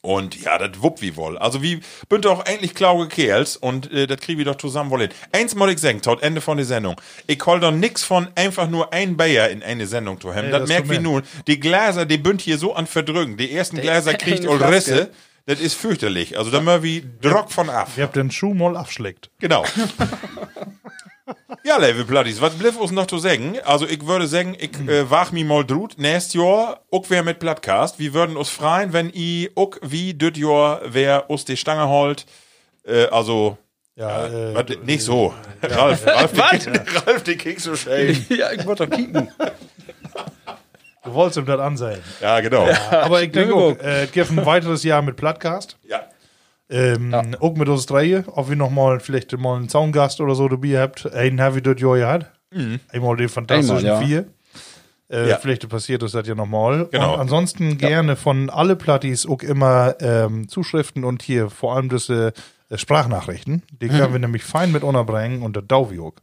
Und ja, das wupp wie wohl. Also wie bünd auch endlich klaue Kerls und äh, das kriegen wir doch zusammen wollen. Eins mal ich sagen, tot Ende von der Sendung. Ich hol doch nix von einfach nur ein Bayer in eine Sendung zu haben. Nee, das das merkt wie nun. Die Gläser, die bünd hier so an verdrücken. Die ersten Gläser kriegt Flaske. Risse. Das ist fürchterlich. Also da mal wie Drock von ab. Ihr habt den Schuh mal abschlägt. Genau. ja, Level Platties, was bliff uns noch zu sagen? Also, ich würde sagen, ich äh, wach mi mal drut, nächstes Jahr, auch wer mit Plattcast. Wir würden uns freuen, wenn i auch wie düt Jahr wer uns die Stange holt. Äh, also, Ja, äh, äh, wat, nicht so. Ralf, Ralf, die, Ralf, die kriegst du schön. ja, ich wollte doch kicken. du wolltest ihm das ansehen. Ja, genau. Aber ich denke, auch, äh, es gibt ein weiteres Jahr mit Plattcast. Ja. Ähm, Auch mit uns drei, ob wir noch mal vielleicht mal einen Zaungast oder so dabei habt. Einen haben wir dort ja gehabt. Einmal den fantastischen Einmal, ja. vier. Äh, Ja. Vielleicht passiert das ja nochmal. Genau. Und ansonsten gerne von alle Plattis auch immer ähm, Zuschriften und hier vor allem diese äh, Sprachnachrichten. Die können wir nämlich fein mit unterbringen und der Dauviog.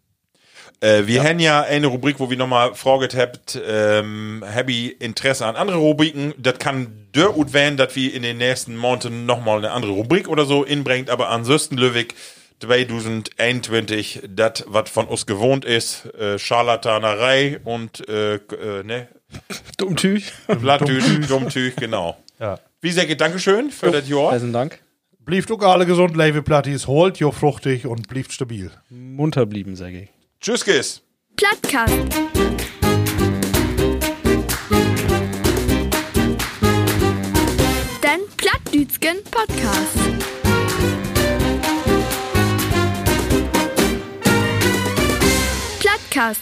Äh, wir haben ja eine Rubrik, wo wir nochmal fraget habt, ähm, hab ich Interesse an andere Rubriken. Das kann der und wenn, dass wir in den nächsten Monaten nochmal eine andere Rubrik oder so inbringt, aber ansonsten Löwig, 2021 das, was von uns gewohnt ist, äh, Scharlatanerei und äh, äh, ne, Dummtüch. Blattüch, Dummtüch, genau. Ja. Wie sehr geht Dankeschön für das Jahr. Besten Dank. Blieft auch alle gesund, Lewe Plattis, holt jo fruchtig und blieft stabil. Munter blieben, sag ich. Tschüss, Kiss. Plattkast. Den Plattdütschen Podcast. Plattkast.